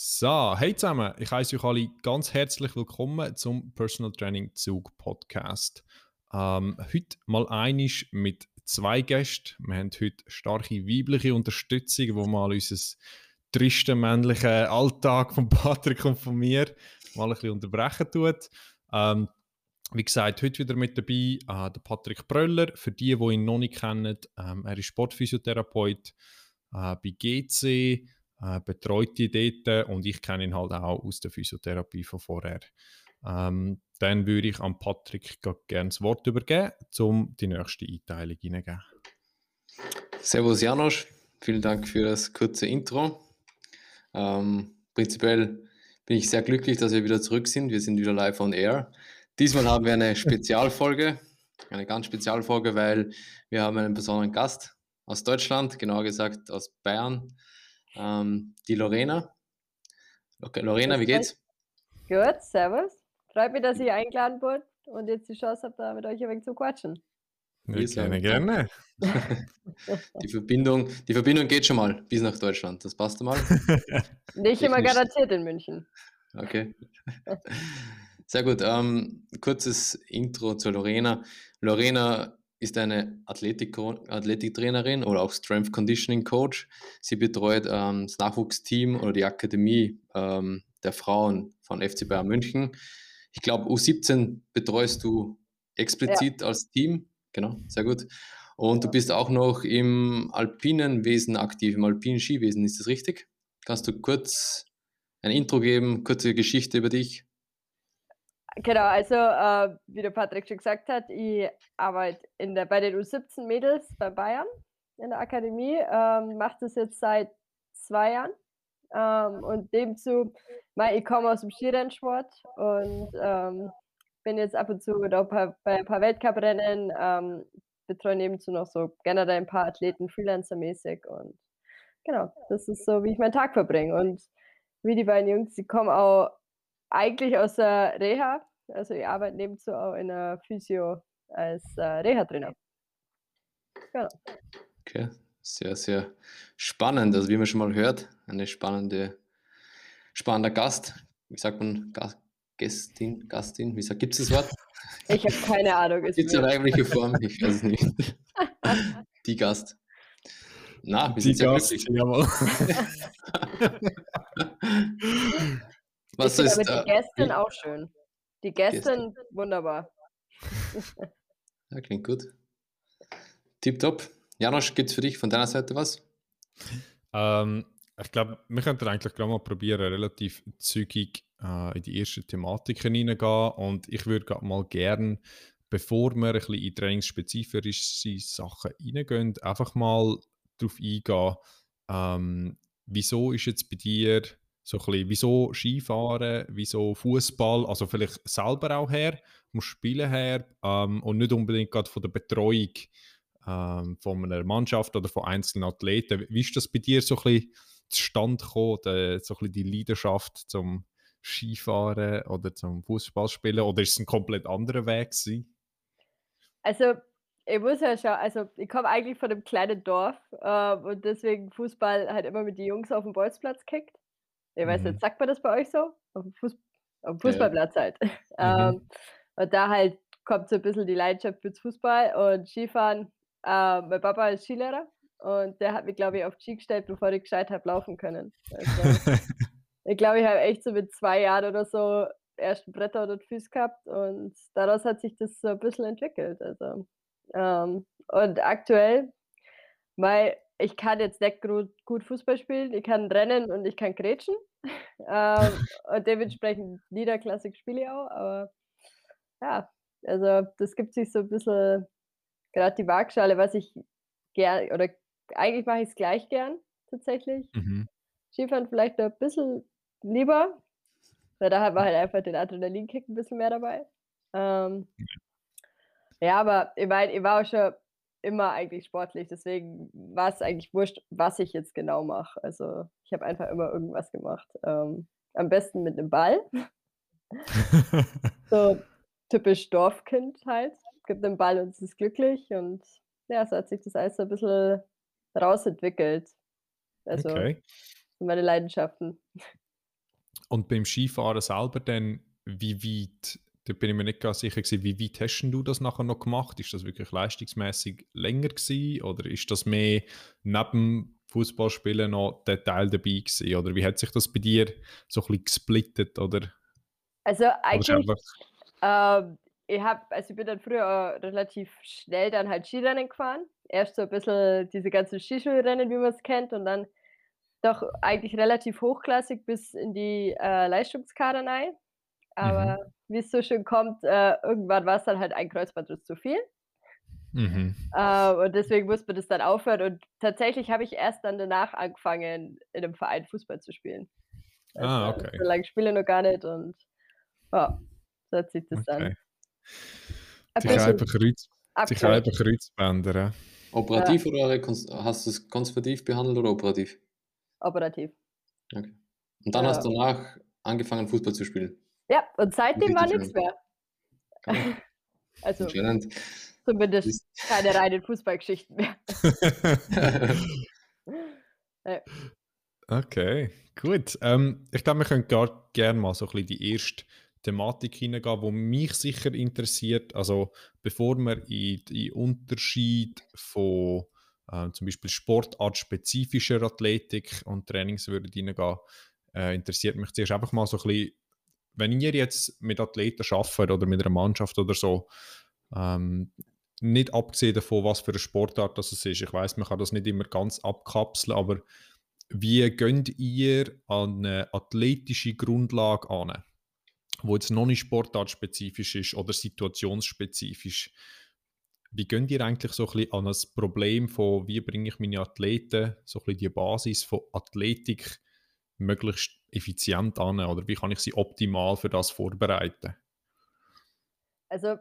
So, hey zusammen, ich heiße euch alle ganz herzlich willkommen zum Personal Training Zug Podcast. Ähm, heute mal einisch mit zwei Gästen. Wir haben heute starke weibliche Unterstützung, wo mal unser tristen männlichen Alltag von Patrick und von mir mal ein bisschen unterbrechen tut. Ähm, wie gesagt, heute wieder mit dabei äh, der Patrick Bröller. Für die, die ihn noch nicht kennen, ähm, er ist Sportphysiotherapeut äh, bei GC äh, betreut die dort und ich kenne ihn halt auch aus der Physiotherapie von vorher. Ähm, dann würde ich an Patrick gerne das Wort übergeben, um die nächste Einteilung hineingeben. Servus Janosch, vielen Dank für das kurze Intro. Ähm, prinzipiell bin ich sehr glücklich, dass wir wieder zurück sind. Wir sind wieder live on air. Diesmal haben wir eine Spezialfolge, eine ganz Spezialfolge, weil wir haben einen besonderen Gast aus Deutschland, genauer gesagt aus Bayern ähm, die Lorena. Okay, Lorena, wie geht's? Gut, servus. Freut mich, dass ich eingeladen wurde und jetzt die Chance habe, da mit euch ein wenig zu quatschen. Ja, gerne, gerne. die, Verbindung, die Verbindung geht schon mal bis nach Deutschland. Das passt mal. Nicht immer garantiert in München. Okay. Sehr gut. Ähm, kurzes Intro zu Lorena. Lorena ist eine Athletik Athletiktrainerin oder auch Strength Conditioning Coach. Sie betreut ähm, das Nachwuchsteam oder die Akademie ähm, der Frauen von FC Bayern München. Ich glaube, U17 betreust du explizit ja. als Team. Genau, sehr gut. Und du bist auch noch im alpinen Wesen aktiv, im alpinen Skiwesen. Ist das richtig? Kannst du kurz ein Intro geben, kurze Geschichte über dich? Genau, also äh, wie der Patrick schon gesagt hat, ich arbeite in der, bei den U17 Mädels bei Bayern in der Akademie, ähm, mache das jetzt seit zwei Jahren. Ähm, und nebenzu, ich komme aus dem Skirennsport und ähm, bin jetzt ab und zu da bei, bei ein paar Weltcuprennen, ähm, betreue nebenzu noch so generell ein paar Athleten Freelancer-mäßig und genau, das ist so, wie ich meinen Tag verbringe. Und wie die beiden Jungs, die kommen auch eigentlich aus der Reha. Also ich arbeite nebenzu auch in der Physio als äh, Reha-Trainer. Genau. Okay, sehr, sehr spannend. Also wie man schon mal hört, eine spannende, spannender Gast. Wie sagt man Gast, Gästin, Gastin? Wie sagt, gibt es das Wort? Ich habe keine Ahnung. Gibt es eine weibliche Form? Ich weiß es nicht. Die Gast. Na, wir Die sind Gast, jawohl. Was ich ist aber die Gästin auch schön. Die Gästin, wunderbar. ja, klingt gut. Tipptopp. Janosch, gibt es für dich von deiner Seite was? Ähm, ich glaube, wir könnten eigentlich gerade mal probieren, relativ zügig äh, in die ersten Thematiken hineingehen. Und ich würde mal gerne, bevor wir ein bisschen in trainingsspezifische Sachen hineingehen, einfach mal darauf eingehen, ähm, wieso ist jetzt bei dir so ein bisschen, wieso Skifahren, wieso Fußball, also vielleicht selber auch her, vom Spielen her ähm, und nicht unbedingt gerade von der Betreuung ähm, von einer Mannschaft oder von einzelnen Athleten. Wie ist das bei dir so ein bisschen zustande gekommen, die, so ein bisschen die Leidenschaft zum Skifahren oder zum Fußballspielen oder ist es ein komplett anderer Weg gewesen? Also ich muss ja schon, also ich komme eigentlich von einem kleinen Dorf äh, und deswegen Fußball halt immer mit den Jungs auf dem Bolzplatz kickt. Ich weiß nicht, sagt man das bei euch so? Auf dem, Fuß, auf dem Fußballplatz halt. Mhm. Ähm, und da halt kommt so ein bisschen die Leidenschaft fürs Fußball und Skifahren. Äh, mein Papa ist Skilehrer und der hat mich, glaube ich, auf Ski gestellt, bevor ich gescheit habe laufen können. Also, ich glaube, ich habe echt so mit zwei Jahren oder so ersten Bretter oder Füße gehabt und daraus hat sich das so ein bisschen entwickelt. Also, ähm, und aktuell, weil ich kann jetzt nicht gut Fußball spielen, ich kann rennen und ich kann grätschen. ähm, und dementsprechend niederklassig spiele ich auch, aber ja, also das gibt sich so ein bisschen gerade die Waagschale, was ich gern oder eigentlich mache ich es gleich gern tatsächlich. Mhm. Skifahren vielleicht ein bisschen lieber, weil da war halt einfach den Adrenalinkick ein bisschen mehr dabei. Ähm, ja, aber ich meine, ich war auch schon immer eigentlich sportlich, deswegen war es eigentlich wurscht, was ich jetzt genau mache. Also ich habe einfach immer irgendwas gemacht. Ähm, am besten mit einem Ball. so typisch Dorfkind halt. Gibt einen Ball und es ist glücklich und ja, so hat sich das alles so ein bisschen rausentwickelt. Also okay. meine Leidenschaften. und beim Skifahren selber dann, wie weit, da bin ich mir nicht ganz sicher gewesen, wie weit hast du das nachher noch gemacht? Ist das wirklich leistungsmäßig länger gewesen oder ist das mehr neben Fußballspielen noch der Teil dabei gewesen? Oder wie hat sich das bei dir so ein bisschen gesplittet? Oder, Also eigentlich, ähm, ich habe, also ich bin dann früher äh, relativ schnell dann halt Skirennen gefahren. Erst so ein bisschen diese ganzen Skischulrennen, wie man es kennt, und dann doch eigentlich relativ hochklassig bis in die äh, Leistungskader rein. mhm, Aber wie es so schön kommt, äh, irgendwann war es dann halt ein Kreuzbandriss zu viel. mhm. Äh, und deswegen musste man das dann aufhören. Und tatsächlich habe ich erst dann danach angefangen, in einem Verein Fußball zu spielen. Ah, Also okay, so lange spiele ich noch gar nicht und ja, so hat sich das dann okay. Sicher bisschen einfach, Kreuz, Kreuzbänder, ja. Ja, Operativ oder rekons- hast du es konservativ behandelt oder operativ? operativ. Okay. Und dann hast Ja. du danach angefangen, Fußball zu spielen. Ja, und seitdem war nichts mehr. Also Anscheinend. zumindest keine reinen Fußballgeschichten mehr. Ja. Okay, gut. Ähm, ich glaube, wir können gar gerne mal so ein bisschen die erste Thematik hineingehen, die mich sicher interessiert. Also bevor wir in die Unterschied von ähm, zum Beispiel sportartspezifischer Athletik und Trainings würden hineingehen, äh, interessiert mich zuerst einfach mal so ein bisschen, wenn ihr jetzt mit Athleten arbeitet oder mit einer Mannschaft oder so, ähm, nicht abgesehen davon, was für eine Sportart das ist. Ich weiß, man kann das nicht immer ganz abkapseln, aber wie könnt ihr an eine athletische Grundlage an, wo jetzt noch nicht sportartspezifisch ist oder situationsspezifisch? Wie könnt ihr eigentlich so ein bisschen an das Problem von, wie bringe ich meine Athleten, so ein bisschen die Basis von Athletik möglichst effizient an oder wie kann ich sie optimal für das vorbereiten? Also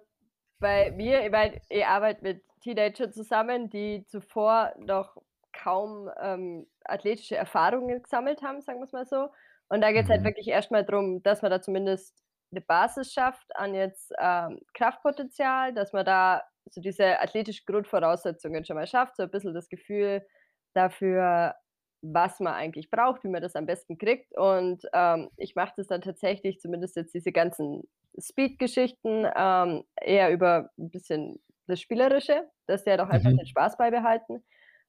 bei mir, ich meine, ich arbeite mit Teenagern zusammen, die zuvor noch kaum ähm, athletische Erfahrungen gesammelt haben, sagen wir es mal so. Und da geht es halt Mhm. wirklich erstmal darum, dass man da zumindest eine Basis schafft an jetzt ähm, Kraftpotenzial, dass man da so diese athletischen Grundvoraussetzungen schon mal schafft, so ein bisschen das Gefühl dafür, was man eigentlich braucht, wie man das am besten kriegt. Und ähm, ich mache das dann tatsächlich, zumindest jetzt diese ganzen Speed-Geschichten, ähm, eher über ein bisschen das Spielerische, dass die halt auch einfach Mhm. den Spaß beibehalten.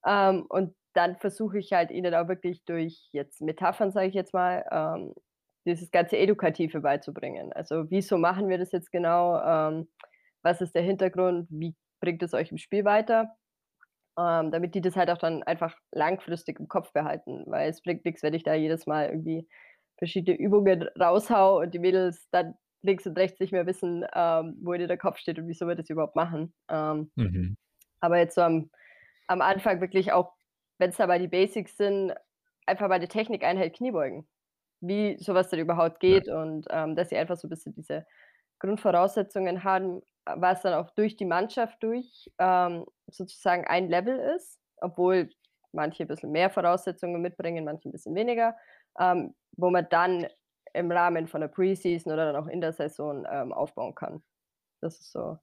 Ähm, und dann versuche ich halt ihnen auch wirklich durch jetzt Metaphern, sage ich jetzt mal, ähm, dieses ganze Edukative beizubringen. Also wieso machen wir das jetzt genau? Ähm, was ist der Hintergrund? Wie bringt es euch im Spiel weiter? Ähm, damit die das halt auch dann einfach langfristig im Kopf behalten, weil es bringt nichts, wenn ich da jedes Mal irgendwie verschiedene Übungen raushau und die Mädels dann links und rechts nicht mehr wissen, ähm, wo ihnen der Kopf steht und wieso wir das überhaupt machen. Ähm, Mhm. aber jetzt so am, am Anfang wirklich auch, wenn es dabei die Basics sind, einfach mal die Technikeinheit Kniebeugen. Wie sowas denn überhaupt Ja. geht und ähm, dass sie einfach so ein bisschen diese Grundvoraussetzungen haben, was dann auch durch die Mannschaft durch ähm, sozusagen ein Level ist, obwohl manche ein bisschen mehr Voraussetzungen mitbringen, manche ein bisschen weniger, ähm, wo man dann im Rahmen von der Preseason oder dann auch in der Saison ähm, aufbauen kann. Das ist so.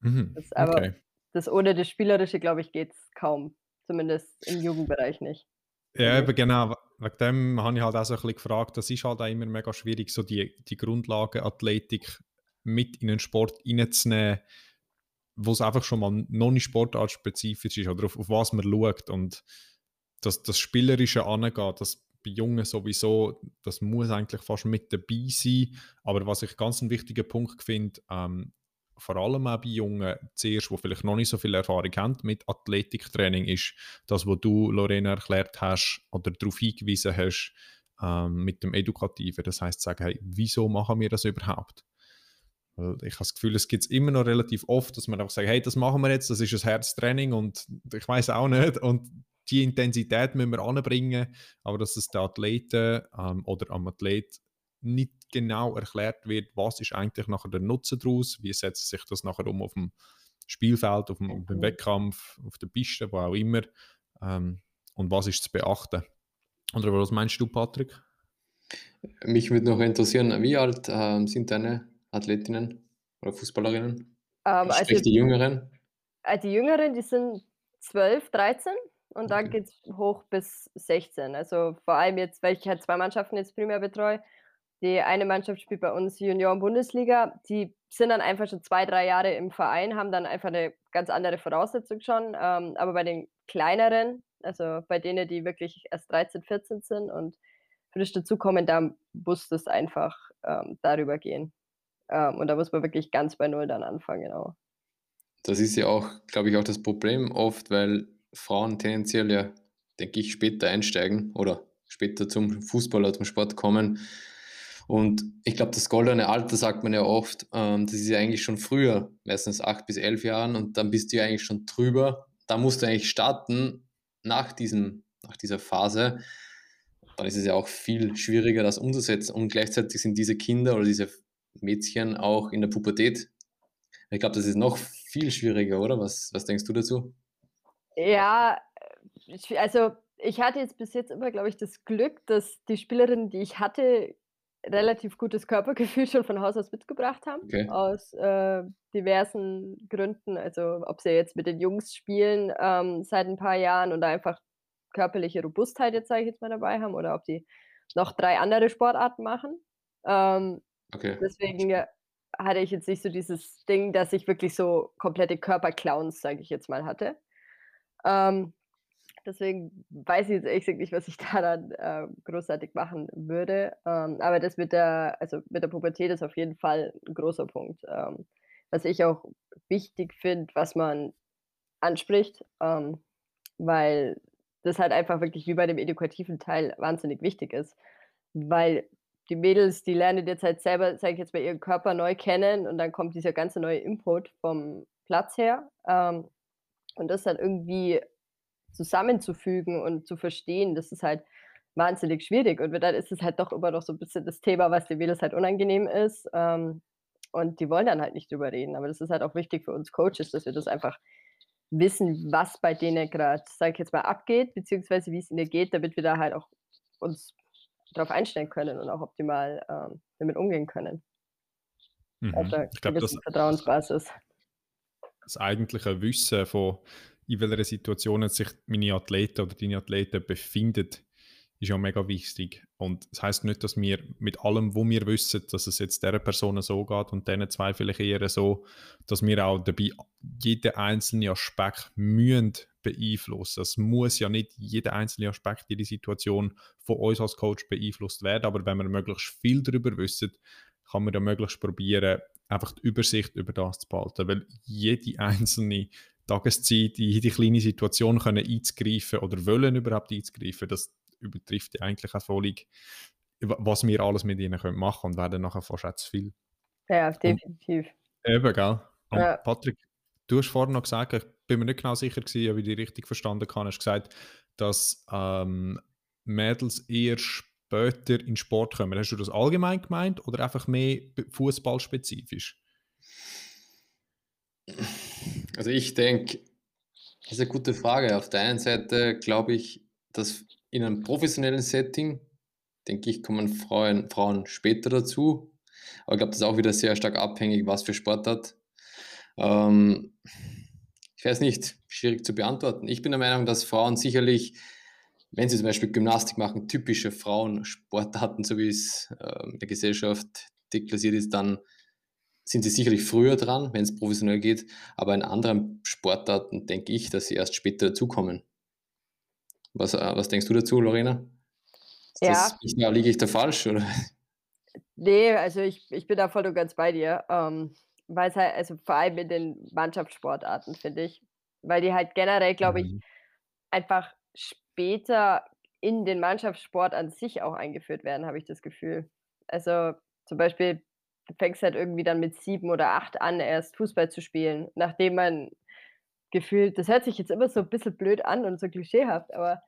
Mhm. Das, aber Okay. das ohne das Spielerische, glaube ich, geht es kaum. Zumindest im Jugendbereich nicht. Ja, Also, eben genau. Wegen dem habe ich halt auch so ein bisschen gefragt, das ist halt auch immer mega schwierig, so die, die Grundlagen Athletik mit in den Sport reinzunehmen, wo es einfach schon mal noch nicht sportartspezifisch ist oder auf, auf was man schaut und das, das Spielerische angeht, das bei Jungen sowieso, das muss eigentlich fast mit dabei sein, aber was ich ganz einen wichtigen Punkt finde, ähm, vor allem auch bei Jungen, zuerst, die vielleicht noch nicht so viel Erfahrung haben mit Athletiktraining, ist das, was du, Lorena, erklärt hast oder darauf hingewiesen hast, ähm, mit dem Edukativen. Das heißt, sagen, hey, wieso machen wir das überhaupt? Ich habe das Gefühl, es gibt es immer noch relativ oft, dass man einfach sagt, hey, das machen wir jetzt, das ist ein Herztraining und ich weiß auch nicht und die Intensität müssen wir anbringen, aber dass es den Athleten ähm, oder am Athlet nicht genau erklärt wird, was ist eigentlich nachher der Nutzen daraus, wie setzt sich das nachher um auf dem Spielfeld, auf dem, beim Mhm. Wettkampf, auf der Piste, wo auch immer ähm, und was ist zu beachten. Oder was meinst du, Patrick? Mich würde noch interessieren, wie alt ähm, sind deine Athletinnen oder Fußballerinnen? ähm, also Sprich die Jüngeren. äh, die Jüngeren, die sind 12, 13 und dann Okay. geht es hoch bis 16. Also vor allem jetzt, weil ich halt zwei Mannschaften jetzt primär betreue, die eine Mannschaft spielt bei uns Junioren-Bundesliga. Die sind dann einfach schon zwei, drei Jahre im Verein, haben dann einfach eine ganz andere Voraussetzung schon. Ähm, aber bei den kleineren, also bei denen, die wirklich erst 13, 14 sind und frisch dazukommen, da muss das einfach ähm, darüber gehen. Ähm, und da muss man wirklich ganz bei Null dann anfangen, genau. Das ist ja auch, glaube ich, auch das Problem oft, weil Frauen tendenziell ja, denke ich, später einsteigen oder später zum Fußball oder zum Sport kommen. Und ich glaube, das goldene Alter sagt man ja oft, ähm, das ist ja eigentlich schon früher, meistens acht bis elf Jahren und dann bist du ja eigentlich schon drüber. Da musst du eigentlich starten nach, diesem, nach dieser Phase. Dann ist es ja auch viel schwieriger, das umzusetzen. Und gleichzeitig sind diese Kinder oder diese Mädchen auch in der Pubertät. Ich glaube, das ist noch viel schwieriger, oder? Was, was denkst du dazu? Ja, also ich hatte jetzt bis jetzt immer, glaube ich, das Glück, dass die Spielerinnen, die ich hatte, relativ gutes Körpergefühl schon von Haus aus mitgebracht haben, okay. aus äh, diversen Gründen. Also ob sie jetzt mit den Jungs spielen ähm, seit ein paar Jahren und einfach körperliche Robustheit jetzt sage ich jetzt mal dabei haben oder ob die noch drei andere Sportarten machen. Ähm, okay. Deswegen hatte ich jetzt nicht so dieses Ding, dass ich wirklich so komplette Körperclowns, sage ich jetzt mal, hatte. Ähm, deswegen weiß ich jetzt echt nicht, was ich da dann äh, großartig machen würde. Ähm, aber das mit der, also mit der Pubertät ist auf jeden Fall ein großer Punkt. Ähm, was ich auch wichtig finde, was man anspricht, ähm, weil das halt einfach wirklich wie bei dem edukativen Teil wahnsinnig wichtig ist. Weil die Mädels, die lernen jetzt halt selber, sage ich jetzt mal, ihren Körper neu kennen und dann kommt dieser ganze neue Input vom Platz her. Ähm, und das dann irgendwie zusammenzufügen und zu verstehen, das ist halt wahnsinnig schwierig. Und dann ist es halt doch immer noch so ein bisschen das Thema, was den Mädels halt unangenehm ist. Ähm, und die wollen dann halt nicht drüber reden. Aber das ist halt auch wichtig für uns Coaches, dass wir das einfach wissen, was bei denen gerade, sage ich jetzt mal, abgeht, beziehungsweise wie es ihnen geht, damit wir da halt auch uns darauf einstellen können und auch optimal ähm, damit umgehen können. Mhm. Auf der ich glaube, das Vertrauensbasis. Das eigentliche Wissen von, in welcher Situation sich meine Athleten oder deine Athleten befinden, ist ja mega wichtig. Und das heißt nicht, dass wir mit allem, wo wir wissen, dass es jetzt dieser Person so geht und diesen zwei vielleicht eher so, dass wir auch dabei jeden einzelnen Aspekt müssen beeinflussen. Es muss ja nicht jeder einzelne Aspekt in die Situation von uns als Coach beeinflusst werden, aber wenn wir möglichst viel darüber wissen, kann man ja möglichst probieren, einfach die Übersicht über das zu behalten, weil jede einzelne Tageszeit in jede kleine Situation können einzugreifen oder wollen überhaupt einzugreifen, das übertrifft ja eigentlich auch völlig, was wir alles mit ihnen können machen und werden nachher fast zu viel. Ja, definitiv. Und, eben, gell? Und ja. Patrick, du hast vorhin noch gesagt, ich bin mir nicht genau sicher gewesen, ob ich dich richtig verstanden habe, hast gesagt, dass ähm, Mädels eher später in Sport kommen. Hast du das allgemein gemeint oder einfach mehr fußballspezifisch? Also ich denke, das ist eine gute Frage. Auf der einen Seite glaube ich, dass in einem professionellen Setting, denke ich, kommen Frauen, Frauen später dazu. Aber ich glaube, das ist auch wieder sehr stark abhängig, was für Sportart. Ähm, ich weiß nicht, schwierig zu beantworten. Ich bin der Meinung, dass Frauen sicherlich, wenn sie zum Beispiel Gymnastik machen, typische Frauensportarten, so wie es äh, in der Gesellschaft deklassiert ist, dann sind sie sicherlich früher dran, wenn es professionell geht. Aber in anderen Sportarten denke ich, dass sie erst später dazukommen. Was, äh, was denkst du dazu, Lorena? ja. Das, liege ich da falsch? Oder? Nee, also ich, ich bin da voll und ganz bei dir. Ähm, weil es halt, also vor allem in den Mannschaftssportarten, finde ich, weil die halt generell, glaube ich, mhm. einfach später in den Mannschaftssport an sich auch eingeführt werden, habe ich das Gefühl. Also zum Beispiel, du fängst halt irgendwie dann mit sieben oder acht an, erst Fußball zu spielen, nachdem man gefühlt, das hört sich jetzt immer so ein bisschen blöd an und so klischeehaft, aber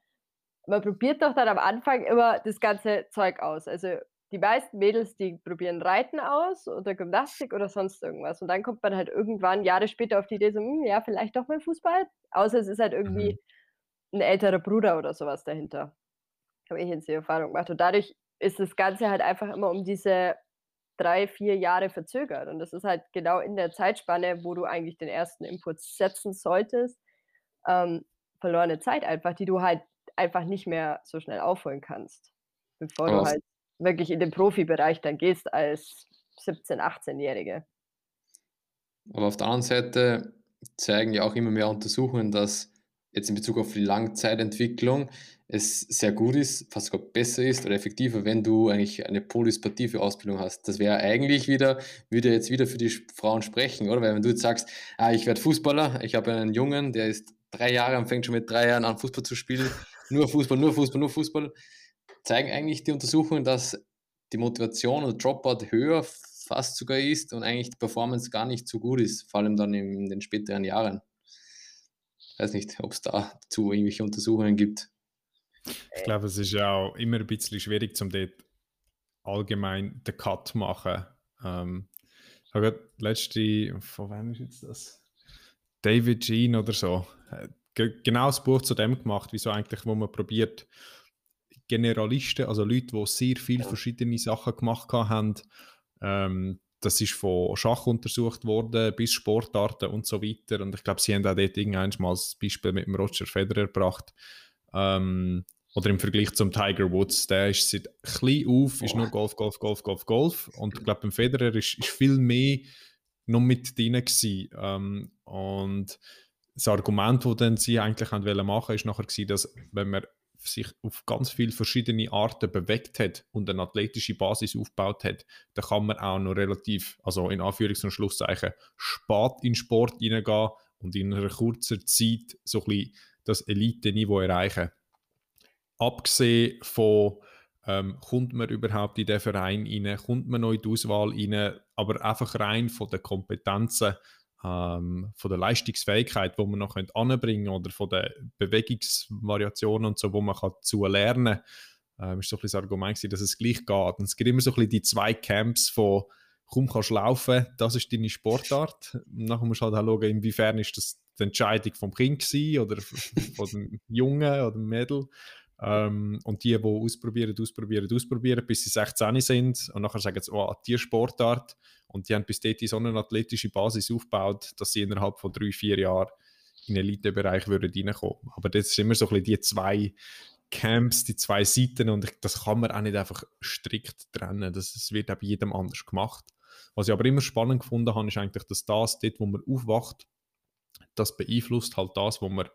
man probiert doch dann am Anfang immer das ganze Zeug aus. Also die meisten Mädels, die probieren Reiten aus oder Gymnastik oder sonst irgendwas. Und dann kommt man halt irgendwann Jahre später auf die Idee, so, hm, ja, vielleicht doch mal Fußball. Außer es ist halt irgendwie mhm. ein älterer Bruder oder sowas dahinter. Habe ich jetzt die Erfahrung gemacht. Und dadurch ist das Ganze halt einfach immer um diese drei, vier Jahre verzögert. Und das ist halt genau in der Zeitspanne, wo du eigentlich den ersten Input setzen solltest, ähm, verlorene Zeit einfach, die du halt einfach nicht mehr so schnell aufholen kannst. Bevor du halt wirklich in den Profibereich dann gehst als 17-, 18-Jährige. Aber auf der anderen Seite zeigen ja auch immer mehr Untersuchungen, dass jetzt in Bezug auf die Langzeitentwicklung es sehr gut ist, fast sogar besser ist oder effektiver, wenn du eigentlich eine polyspative Ausbildung hast. Das wäre eigentlich wieder, würde jetzt wieder für die Frauen sprechen, oder? Weil wenn du jetzt sagst, ah, ich werde Fußballer, ich habe einen Jungen, der ist drei Jahre und fängt schon mit drei Jahren an, Fußball zu spielen, nur Fußball, nur Fußball, nur Fußball, zeigen eigentlich die Untersuchungen, dass die Motivation oder Dropout höher fast sogar ist und eigentlich die Performance gar nicht so gut ist, vor allem dann in den späteren Jahren. Ich weiß nicht, ob es dazu irgendwelche Untersuchungen gibt. Ich glaube, es ist ja auch immer ein bisschen schwierig, um dort allgemein den Cut zu machen. Ähm, ich habe gerade letzte, von wem ist jetzt das? David Jean oder so. Genau das Buch zu dem gemacht, wieso eigentlich, wo man probiert, Generalisten, also Leute, die sehr viele verschiedene Sachen gemacht haben, ähm, das ist von Schach untersucht worden bis Sportarten und so weiter. Und ich glaube, sie haben auch dort irgendwann mal das Beispiel mit dem Roger Federer gebracht, ähm, oder im Vergleich zum Tiger Woods, der ist seit klein auf, ist nur Golf, Golf, Golf, Golf, Golf. Und ich glaube, beim Federer ist, ist viel mehr noch mit drin gewesen. Ähm, und das Argument, das dann sie eigentlich machen wollten, ist nachher gewesen, dass wenn man sich auf ganz viele verschiedene Arten bewegt hat und eine athletische Basis aufgebaut hat, dann kann man auch noch relativ, also in Anführungs- und Schlusszeichen, spät in Sport hineingehen und in einer kurzen Zeit so ein bisschen das Elite-Niveau erreichen. Abgesehen von, ähm, kommt man überhaupt in den Verein rein, kommt man noch in die Auswahl rein, aber einfach rein von den Kompetenzen, ähm, von der Leistungsfähigkeit, wo man noch anbringen oder von den Bewegungsvariationen und so, wo man kann zu lernen kann, ähm, ist so ein bisschen das Argument gewesen, dass es gleich geht. Und es gibt immer so ein bisschen die zwei Camps von komm, kannst laufen, das ist deine Sportart. Und nachher musst du halt auch schauen, inwiefern ist das die Entscheidung vom Kind gewesen, oder von dem Jungen oder dem Mädel. Ähm, und die, die ausprobieren, ausprobieren, ausprobieren, bis sie 16 sind und nachher sagen oh, die Sportart und die haben bis dort so eine athletische Basis aufgebaut, dass sie innerhalb von drei, vier Jahren in den Elitebereich würden reinkommen. Aber das sind immer so ein bisschen die zwei Camps, die zwei Seiten und das kann man auch nicht einfach strikt trennen. Das, das wird auch bei jedem anders gemacht. Was ich aber immer spannend gefunden habe, ist eigentlich, dass das dort, wo man aufwacht, das beeinflusst halt das, was man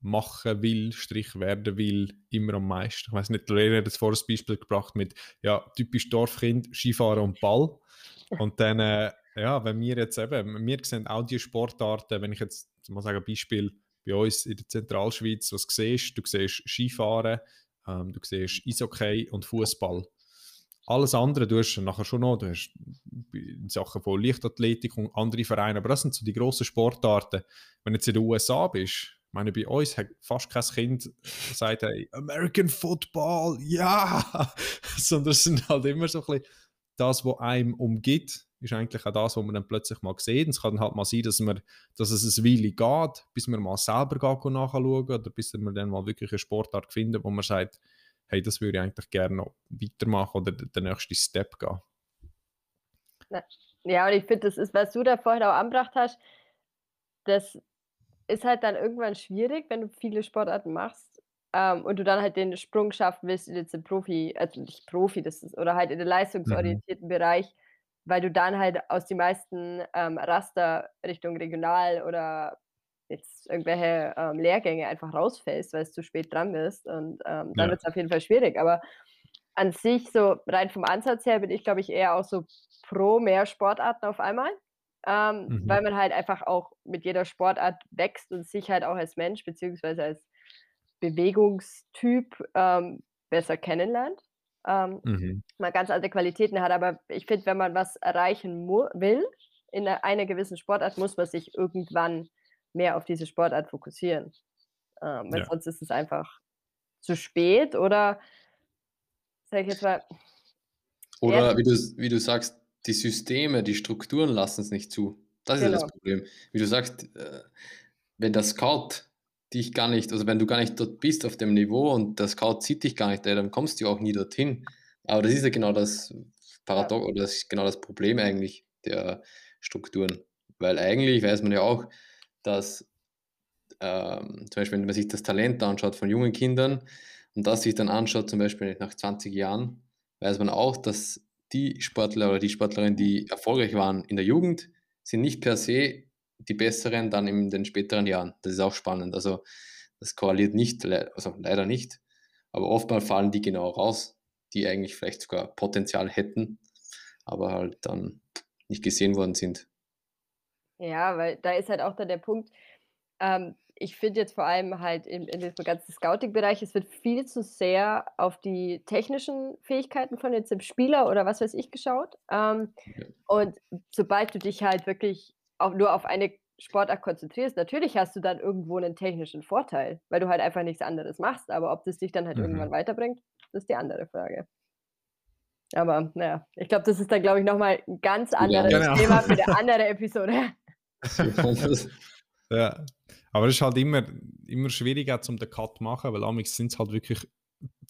machen will, Strich werden will, immer am meisten. Ich weiß nicht, Lorena hat jetzt vorher ein Beispiel gebracht mit, ja, typisch Dorfkind, Skifahren und Ball. Und dann, äh, ja, wenn wir jetzt eben, wir sehen auch die Sportarten, wenn ich jetzt mal sagen, Beispiel bei uns in der Zentralschweiz, was du siehst, du siehst Skifahren, ähm, du siehst Eishockey und Fußball. Alles andere, du hast nachher schon noch, du hast in Sachen von Leichtathletik und andere Vereine, aber das sind so die grossen Sportarten. Wenn du jetzt in den USA bist, ich meine, bei uns hat fast kein Kind gesagt, hey, American Football, ja! Sondern es sind halt immer so ein bisschen das, was einem umgibt, ist eigentlich auch das, was man dann plötzlich mal sieht. Es kann halt mal sein, dass, man, dass es eine Weile geht, bis man mal selber nachschauen oder bis man dann mal wirklich eine Sportart findet, wo man sagt, hey, das würde ich eigentlich gerne noch weitermachen oder den nächsten Step gehen. Ja, und ich finde, das ist, was du da vorhin auch angebracht hast, das ist halt dann irgendwann schwierig, wenn du viele Sportarten machst ähm, und du dann halt den Sprung schaffen willst in jetzt den Profi, also nicht Profi, das ist, oder halt in den mhm. leistungsorientierten mhm. Bereich, weil du dann halt aus den meisten ähm, Raster Richtung regional oder jetzt irgendwelche ähm, Lehrgänge einfach rausfällst, weil es zu spät dran bist. Und ähm, dann ja. wird es auf jeden Fall schwierig. Aber an sich, so rein vom Ansatz her, bin ich, glaube ich, eher auch so pro mehr Sportarten auf einmal. Ähm, mhm. Weil man halt einfach auch mit jeder Sportart wächst und sich halt auch als Mensch beziehungsweise als Bewegungstyp ähm, besser kennenlernt. Ähm, mhm. Man ganz andere Qualitäten hat, aber ich finde, wenn man was erreichen will in einer, einer gewissen Sportart, muss man sich irgendwann mehr auf diese Sportart fokussieren. Ähm, weil ja. sonst ist es einfach zu spät oder sag ich jetzt mal. Oder wie du, wie du sagst, die Systeme, die Strukturen lassen es nicht zu. Das genau. ist das Problem. Wie du sagst, äh, wenn der Scout dich gar nicht, also wenn du gar nicht dort bist auf dem Niveau und der Scout sieht dich gar nicht, dann kommst du auch nie dorthin. Aber das ist ja genau das Paradox oder das ist genau das Problem eigentlich der Strukturen. Weil eigentlich weiß man ja auch, dass ähm, zum Beispiel, wenn man sich das Talent anschaut von jungen Kindern und das sich dann anschaut, zum Beispiel nach 20 Jahren, weiß man auch, dass die Sportler oder die Sportlerinnen, die erfolgreich waren in der Jugend, sind nicht per se die besseren dann in den späteren Jahren. Das ist auch spannend. Also das korreliert nicht, also leider nicht. Aber oftmals fallen die genau raus, die eigentlich vielleicht sogar Potenzial hätten, aber halt dann nicht gesehen worden sind. Ja, weil da ist halt auch dann der Punkt, ähm, ich finde jetzt vor allem halt in, in diesem ganzen Scouting-Bereich, es wird viel zu sehr auf die technischen Fähigkeiten von jetzt dem Spieler oder was weiß ich geschaut. Ähm, ja. Und sobald du dich halt wirklich auch nur auf eine Sportart konzentrierst, natürlich hast du dann irgendwo einen technischen Vorteil, weil du halt einfach nichts anderes machst. Aber ob das dich dann halt mhm. irgendwann weiterbringt, das ist die andere Frage. Aber naja, ich glaube, das ist dann, glaube ich, nochmal ein ganz anderes ja, genau. Thema für eine andere Episode. ja, aber es ist halt immer, immer schwieriger, zum den Cut zu machen, weil amigs sind es halt wirklich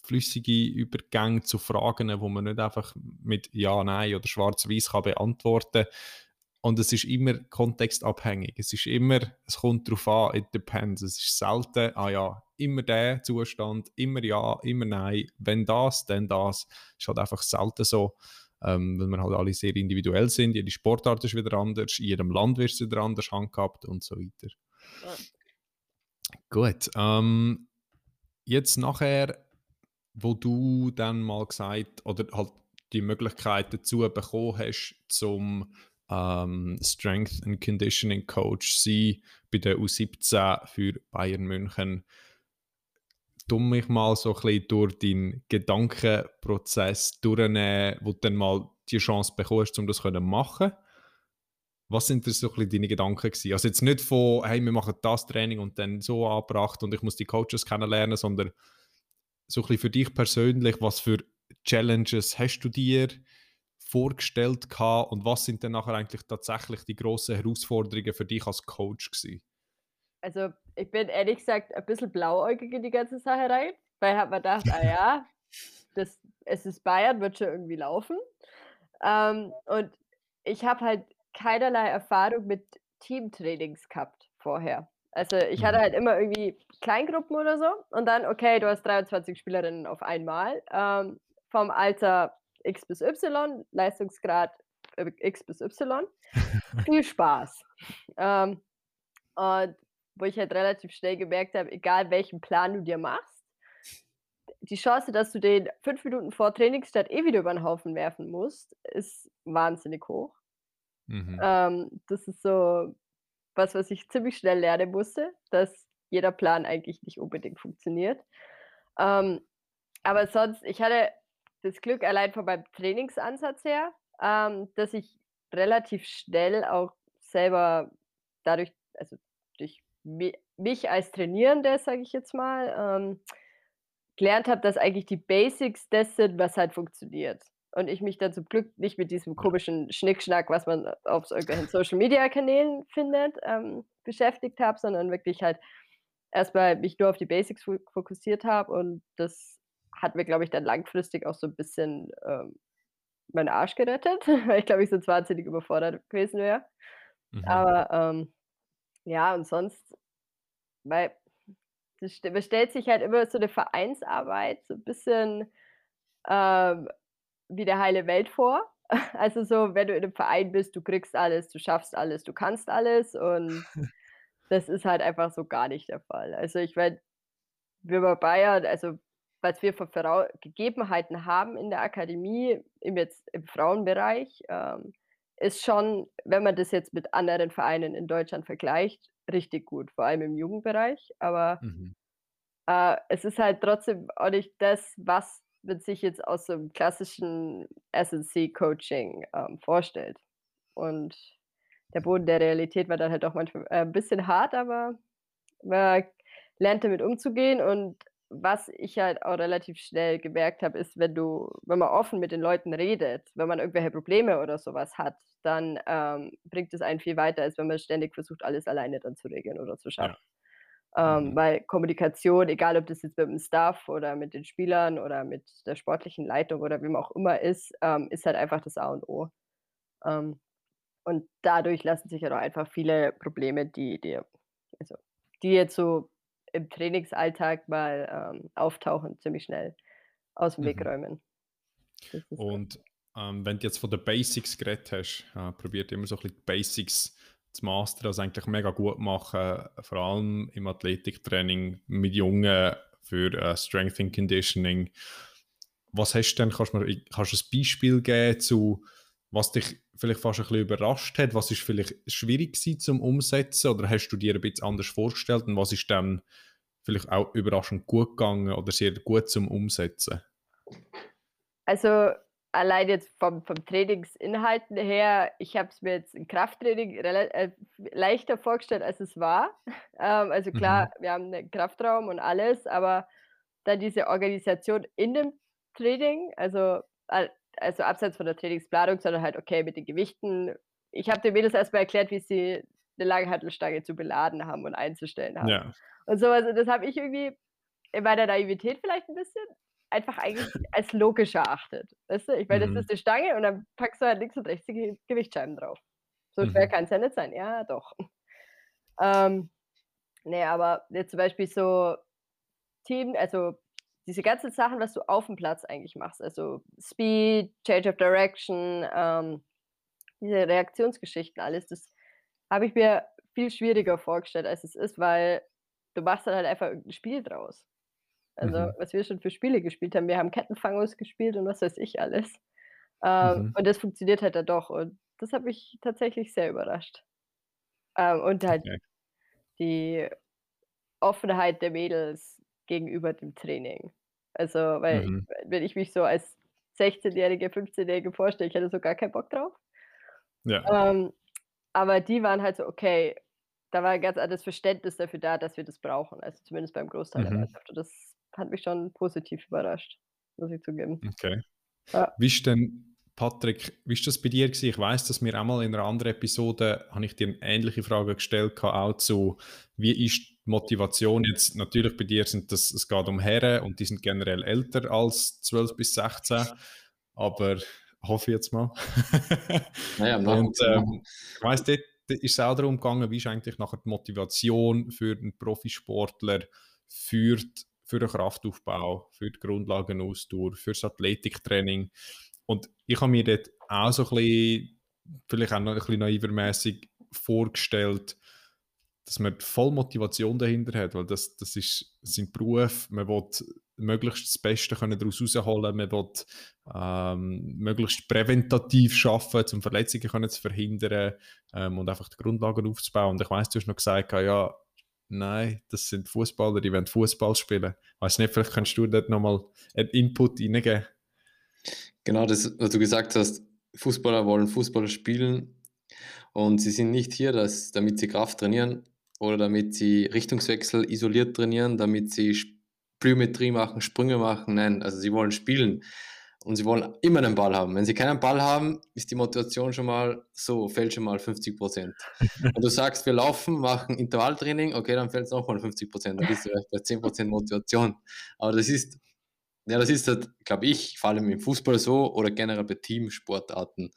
flüssige Übergänge zu Fragen, wo man nicht einfach mit Ja, Nein oder Schwarz-Weiß beantworten kann. Und es ist immer kontextabhängig. Es ist immer, es kommt darauf an, it depends. Es ist selten, ah ja, immer der Zustand, immer ja, immer nein. Wenn das, dann das. Es Ist halt einfach selten so, ähm, weil wir halt alle sehr individuell sind. Jede Sportart ist wieder anders, in jedem Land wird es wieder anders handhabt und so weiter. Ja. Gut. Ähm, jetzt nachher, wo du dann mal gesagt oder halt die Möglichkeit dazu bekommen hast, zum ähm, Strength and Conditioning Coach sein bei der U17 für Bayern München. Dumm mich mal so ein bisschen durch deinen Gedankenprozess durchnehmen, wo du dann mal die Chance bekommst, um das zu machen. Was sind das so ein bisschen deine Gedanken gewesen? Also jetzt nicht von, hey, wir machen das Training und dann so angebracht und ich muss die Coaches kennenlernen, sondern so ein bisschen für dich persönlich, was für Challenges hast du dir vorgestellt gehabt und was sind dann nachher eigentlich tatsächlich die grossen Herausforderungen für dich als Coach gewesen? Also ich bin ehrlich gesagt ein bisschen blauäugig in die ganze Sache rein, weil ich habe mir gedacht, ah ja, das, es ist Bayern, wird schon irgendwie laufen. Ähm, und ich habe halt keinerlei Erfahrung mit Teamtrainings gehabt vorher. Also ich hatte mhm. halt immer irgendwie Kleingruppen oder so und dann, okay, du hast 23 Spielerinnen auf einmal ähm, vom Alter X bis Y, Leistungsgrad äh, X bis Y. Viel Spaß. Ähm, und wo ich halt relativ schnell gemerkt habe, egal welchen Plan du dir machst, die Chance, dass du den fünf Minuten vor Trainingsstart eh wieder über den Haufen werfen musst, ist wahnsinnig hoch. Mhm. Ähm, das ist so was, was ich ziemlich schnell lernen musste, dass jeder Plan eigentlich nicht unbedingt funktioniert. Ähm, aber sonst, ich hatte das Glück allein von meinem Trainingsansatz her, ähm, dass ich relativ schnell auch selber dadurch, also durch mich als Trainierende, sage ich jetzt mal, ähm, gelernt habe, dass eigentlich die Basics das sind, was halt funktioniert. Und ich mich dann zum Glück nicht mit diesem komischen Schnickschnack, was man auf irgendwelchen Social Media Kanälen findet, ähm, beschäftigt habe, sondern wirklich halt erstmal mich nur auf die Basics fokussiert habe und das hat mir, glaube ich, dann langfristig auch so ein bisschen ähm, meinen Arsch gerettet, weil ich, glaube ich, so wahnsinnig überfordert gewesen wäre. Mhm. Aber ähm, ja, und sonst, weil das stellt sich halt immer so eine Vereinsarbeit so ein bisschen ähm, wie der heile Welt vor. Also so, wenn du in einem Verein bist, du kriegst alles, du schaffst alles, du kannst alles und das ist halt einfach so gar nicht der Fall. Also ich meine, wir bei Bayern, also was wir für Frau Gegebenheiten haben in der Akademie, im, jetzt, im Frauenbereich, ähm, ist schon, wenn man das jetzt mit anderen Vereinen in Deutschland vergleicht, richtig gut, vor allem im Jugendbereich. Aber mhm. äh, es ist halt trotzdem auch nicht das, was man sich jetzt aus so einem klassischen SNC-Coaching ähm, vorstellt. Und der Boden der Realität war dann halt auch manchmal äh, ein bisschen hart, aber man lernt damit umzugehen und was ich halt auch relativ schnell gemerkt habe, ist, wenn du, wenn man offen mit den Leuten redet, wenn man irgendwelche Probleme oder sowas hat, dann ähm, bringt es einen viel weiter, als wenn man ständig versucht, alles alleine dann zu regeln oder zu schaffen. Ja. Ähm, mhm. Weil Kommunikation, egal ob das jetzt mit dem Staff oder mit den Spielern oder mit der sportlichen Leitung oder wem auch immer ist, ähm, ist halt einfach das A und O. Ähm, und dadurch lassen sich ja halt auch einfach viele Probleme, die, die, also, die jetzt so im Trainingsalltag mal ähm, auftauchen, ziemlich schnell aus dem Weg mhm. räumen. Und ähm, wenn du jetzt von den Basics geredet hast, äh, probiert immer so ein bisschen die Basics zu mastern, also eigentlich mega gut machen, vor allem im Athletiktraining mit Jungen für äh, Strength and Conditioning. Was hast du denn, kannst du mir kannst du ein Beispiel geben zu, was dich vielleicht fast ein bisschen überrascht hat? Was ist vielleicht schwierig gewesen zum Umsetzen oder hast du dir ein bisschen anders vorgestellt und was ist dann vielleicht auch überraschend gut gegangen oder sehr gut zum Umsetzen? Also allein jetzt vom, vom Trainingsinhalten her, ich habe es mir jetzt im Krafttraining äh, leichter vorgestellt, als es war. Ähm, also klar, mhm. wir haben einen Kraftraum und alles, aber dann diese Organisation in dem Training, also, also abseits von der Trainingsplanung, sondern halt, okay, mit den Gewichten. Ich habe den Mädels erstmal erklärt, wie sie eine Langhantelstange zu beladen haben und einzustellen haben. Ja. Und so, also das habe ich irgendwie in meiner Naivität vielleicht ein bisschen einfach eigentlich als logisch erachtet. Weißt du? Ich meine, mhm. das ist eine Stange und dann packst du halt links und rechts die Gewichtsscheiben drauf. So schwer mhm. kann es ja nicht sein. Ja, doch. Ähm, nee, aber jetzt zum Beispiel so Team, also diese ganzen Sachen, was du auf dem Platz eigentlich machst, also Speed, Change of Direction, ähm, diese Reaktionsgeschichten, alles, das habe ich mir viel schwieriger vorgestellt, als es ist, weil du machst dann halt einfach irgendein Spiel draus. Also, mhm. was wir schon für Spiele gespielt haben. Wir haben Kettenfangos gespielt und was weiß ich alles. Ähm, mhm. Und das funktioniert halt dann doch. Und das hat mich tatsächlich sehr überrascht. Ähm, und halt okay. die Offenheit der Mädels gegenüber dem Training. Also, weil mhm. wenn ich mich so als 16-Jährige, 15-Jährige vorstelle, ich hätte so gar keinen Bock drauf. Ja. Ähm, aber die waren halt so, okay, da war ein ganz anderes Verständnis dafür da, dass wir das brauchen. Also zumindest beim Großteil mhm. der Mannschaft. Und das hat mich schon positiv überrascht, muss ich zugeben. Okay. Ja. Wie ist denn, Patrick, wie ist das bei dir gewesen? Ich weiß, dass mir einmal in einer anderen Episode habe ich dir eine ähnliche Frage gestellt, auch zu, wie ist Motivation jetzt, natürlich bei dir sind das, es geht um Herren und die sind generell älter als 12 bis 16, aber hoffe ich jetzt mal. Naja, und ähm, ich weiss, dort ist es auch darum gegangen, wie ist eigentlich nachher die Motivation für einen Profisportler führt für den Kraftaufbau, für die Grundlagenausdauer, für das Athletiktraining. Und ich habe mir dort auch so ein bisschen, vielleicht auch noch ein bisschen naivermäßig vorgestellt, dass man voll Motivation dahinter hat, weil das, das ist sein Beruf, man will möglichst das Beste können daraus herausholen, man will ähm, möglichst präventativ arbeiten, um Verletzungen können zu verhindern ähm, und einfach die Grundlagen aufzubauen. Und ich weiß, du hast noch gesagt, ja, Nein, das sind Fußballer, die wollen Fußball spielen. Weiß nicht, vielleicht kannst du dort nochmal einen Input reingeben. Genau, das, was du gesagt hast, Fußballer wollen Fußball spielen und sie sind nicht hier, dass, damit sie Kraft trainieren oder damit sie Richtungswechsel isoliert trainieren, damit sie Plyometrie machen, Sprünge machen. Nein, also sie wollen spielen und sie wollen immer einen Ball haben. Wenn sie keinen Ball haben, ist die Motivation schon mal so, fällt schon mal 50 Prozent. Wenn du sagst, wir laufen, machen Intervalltraining, okay, dann fällt es nochmal 50 Prozent, dann bist du vielleicht bei 10 Prozent Motivation. Aber das ist, ja, das ist halt, glaube ich, vor allem im Fußball so oder generell bei Teamsportarten.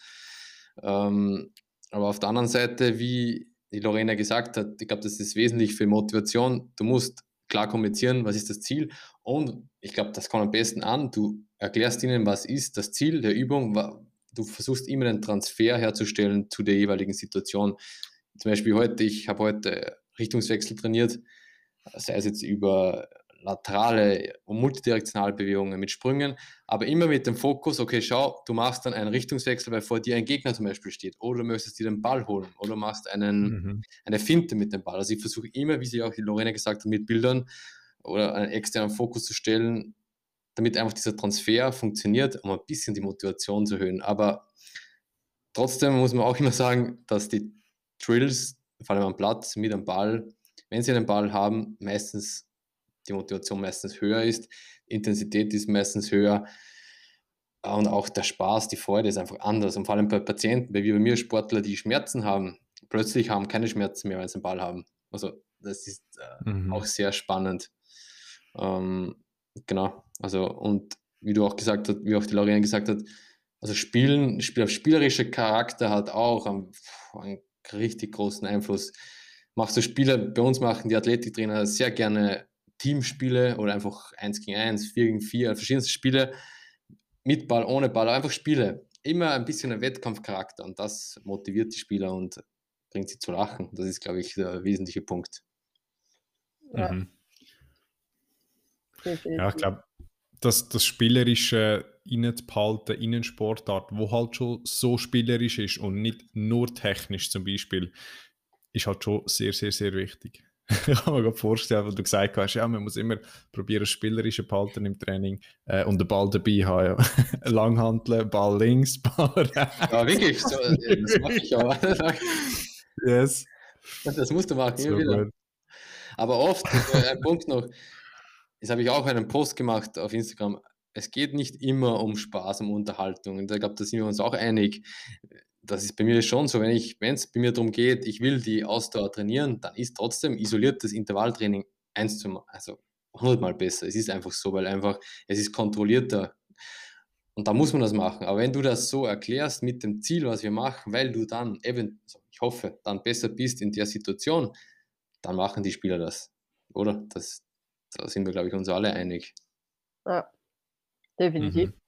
Ähm, aber auf der anderen Seite, wie die Lorena gesagt hat, ich glaube, das ist wesentlich für Motivation. Du musst klar kommunizieren, was ist das Ziel. Und ich glaube, das kommt am besten an. Du erklärst ihnen, was ist das Ziel der Übung. Du versuchst immer einen Transfer herzustellen zu der jeweiligen Situation. Zum Beispiel heute, ich habe heute Richtungswechsel trainiert, sei es jetzt über laterale und multidirektionale Bewegungen mit Sprüngen, aber immer mit dem Fokus, okay, schau, du machst dann einen Richtungswechsel, weil vor dir ein Gegner zum Beispiel steht, oder du möchtest dir den Ball holen, oder du machst einen, mhm. eine Finte mit dem Ball. Also ich versuche immer, wie sie auch die Lorena gesagt hat, mit Bildern oder einen externen Fokus zu stellen, damit einfach dieser Transfer funktioniert, um ein bisschen die Motivation zu erhöhen. Aber trotzdem muss man auch immer sagen, dass die Drills, vor allem am Platz, mit dem Ball, wenn sie einen Ball haben, meistens die Motivation meistens höher ist, Intensität ist meistens höher und auch der Spaß, die Freude ist einfach anders. Und vor allem bei Patienten, wie bei mir Sportler, die Schmerzen haben, plötzlich haben keine Schmerzen mehr, wenn sie einen Ball haben. Also das ist äh, mhm. auch sehr spannend. Ähm, genau, also und wie du auch gesagt hast, wie auch die Lorraine gesagt hat, also Spielen, Spiel, spielerischer Charakter hat auch einen, einen richtig großen Einfluss. Machst du Spiele, bei uns machen die Athletiktrainer sehr gerne Teamspiele oder einfach 1 gegen 1, 4 gegen 4, verschiedenste Spiele mit Ball, ohne Ball, einfach Spiele. Immer ein bisschen ein Wettkampfcharakter und das motiviert die Spieler und bringt sie zu lachen. Das ist, glaube ich, der wesentliche Punkt. Ja, mhm. ja ich glaube, dass das Spielerische reinzubehalten in eine Sportart, wo halt schon so spielerisch ist und nicht nur technisch zum Beispiel, ist halt schon sehr, sehr, sehr wichtig. ich kann mir gerade vorstellen, weil du gesagt hast, ja, man muss immer probieren, spielerische behalten im Training äh, und den Ball dabei haben. Ja. Langhanteln, Ball links, Ball rechts. Ja, wirklich, so, das mache ich auch. yes. Das musst du machen, so wieder. Aber oft, äh, ein Punkt noch, das habe ich auch einen Post gemacht auf Instagram. Es geht nicht immer um Spaß, um Unterhaltung. Und ich glaube, da sind wir uns auch einig das ist bei mir schon so, wenn ich, wenn es bei mir darum geht, ich will die Ausdauer trainieren, dann ist trotzdem isoliertes Intervalltraining eins zu also hundertmal besser. Es ist einfach so, weil einfach es ist kontrollierter und da muss man das machen. Aber wenn du das so erklärst mit dem Ziel, was wir machen, weil du dann eben, also ich hoffe, dann besser bist in der Situation, dann machen die Spieler das, oder? Das, da sind wir, glaube ich, uns alle einig. Ja, definitiv. Mhm.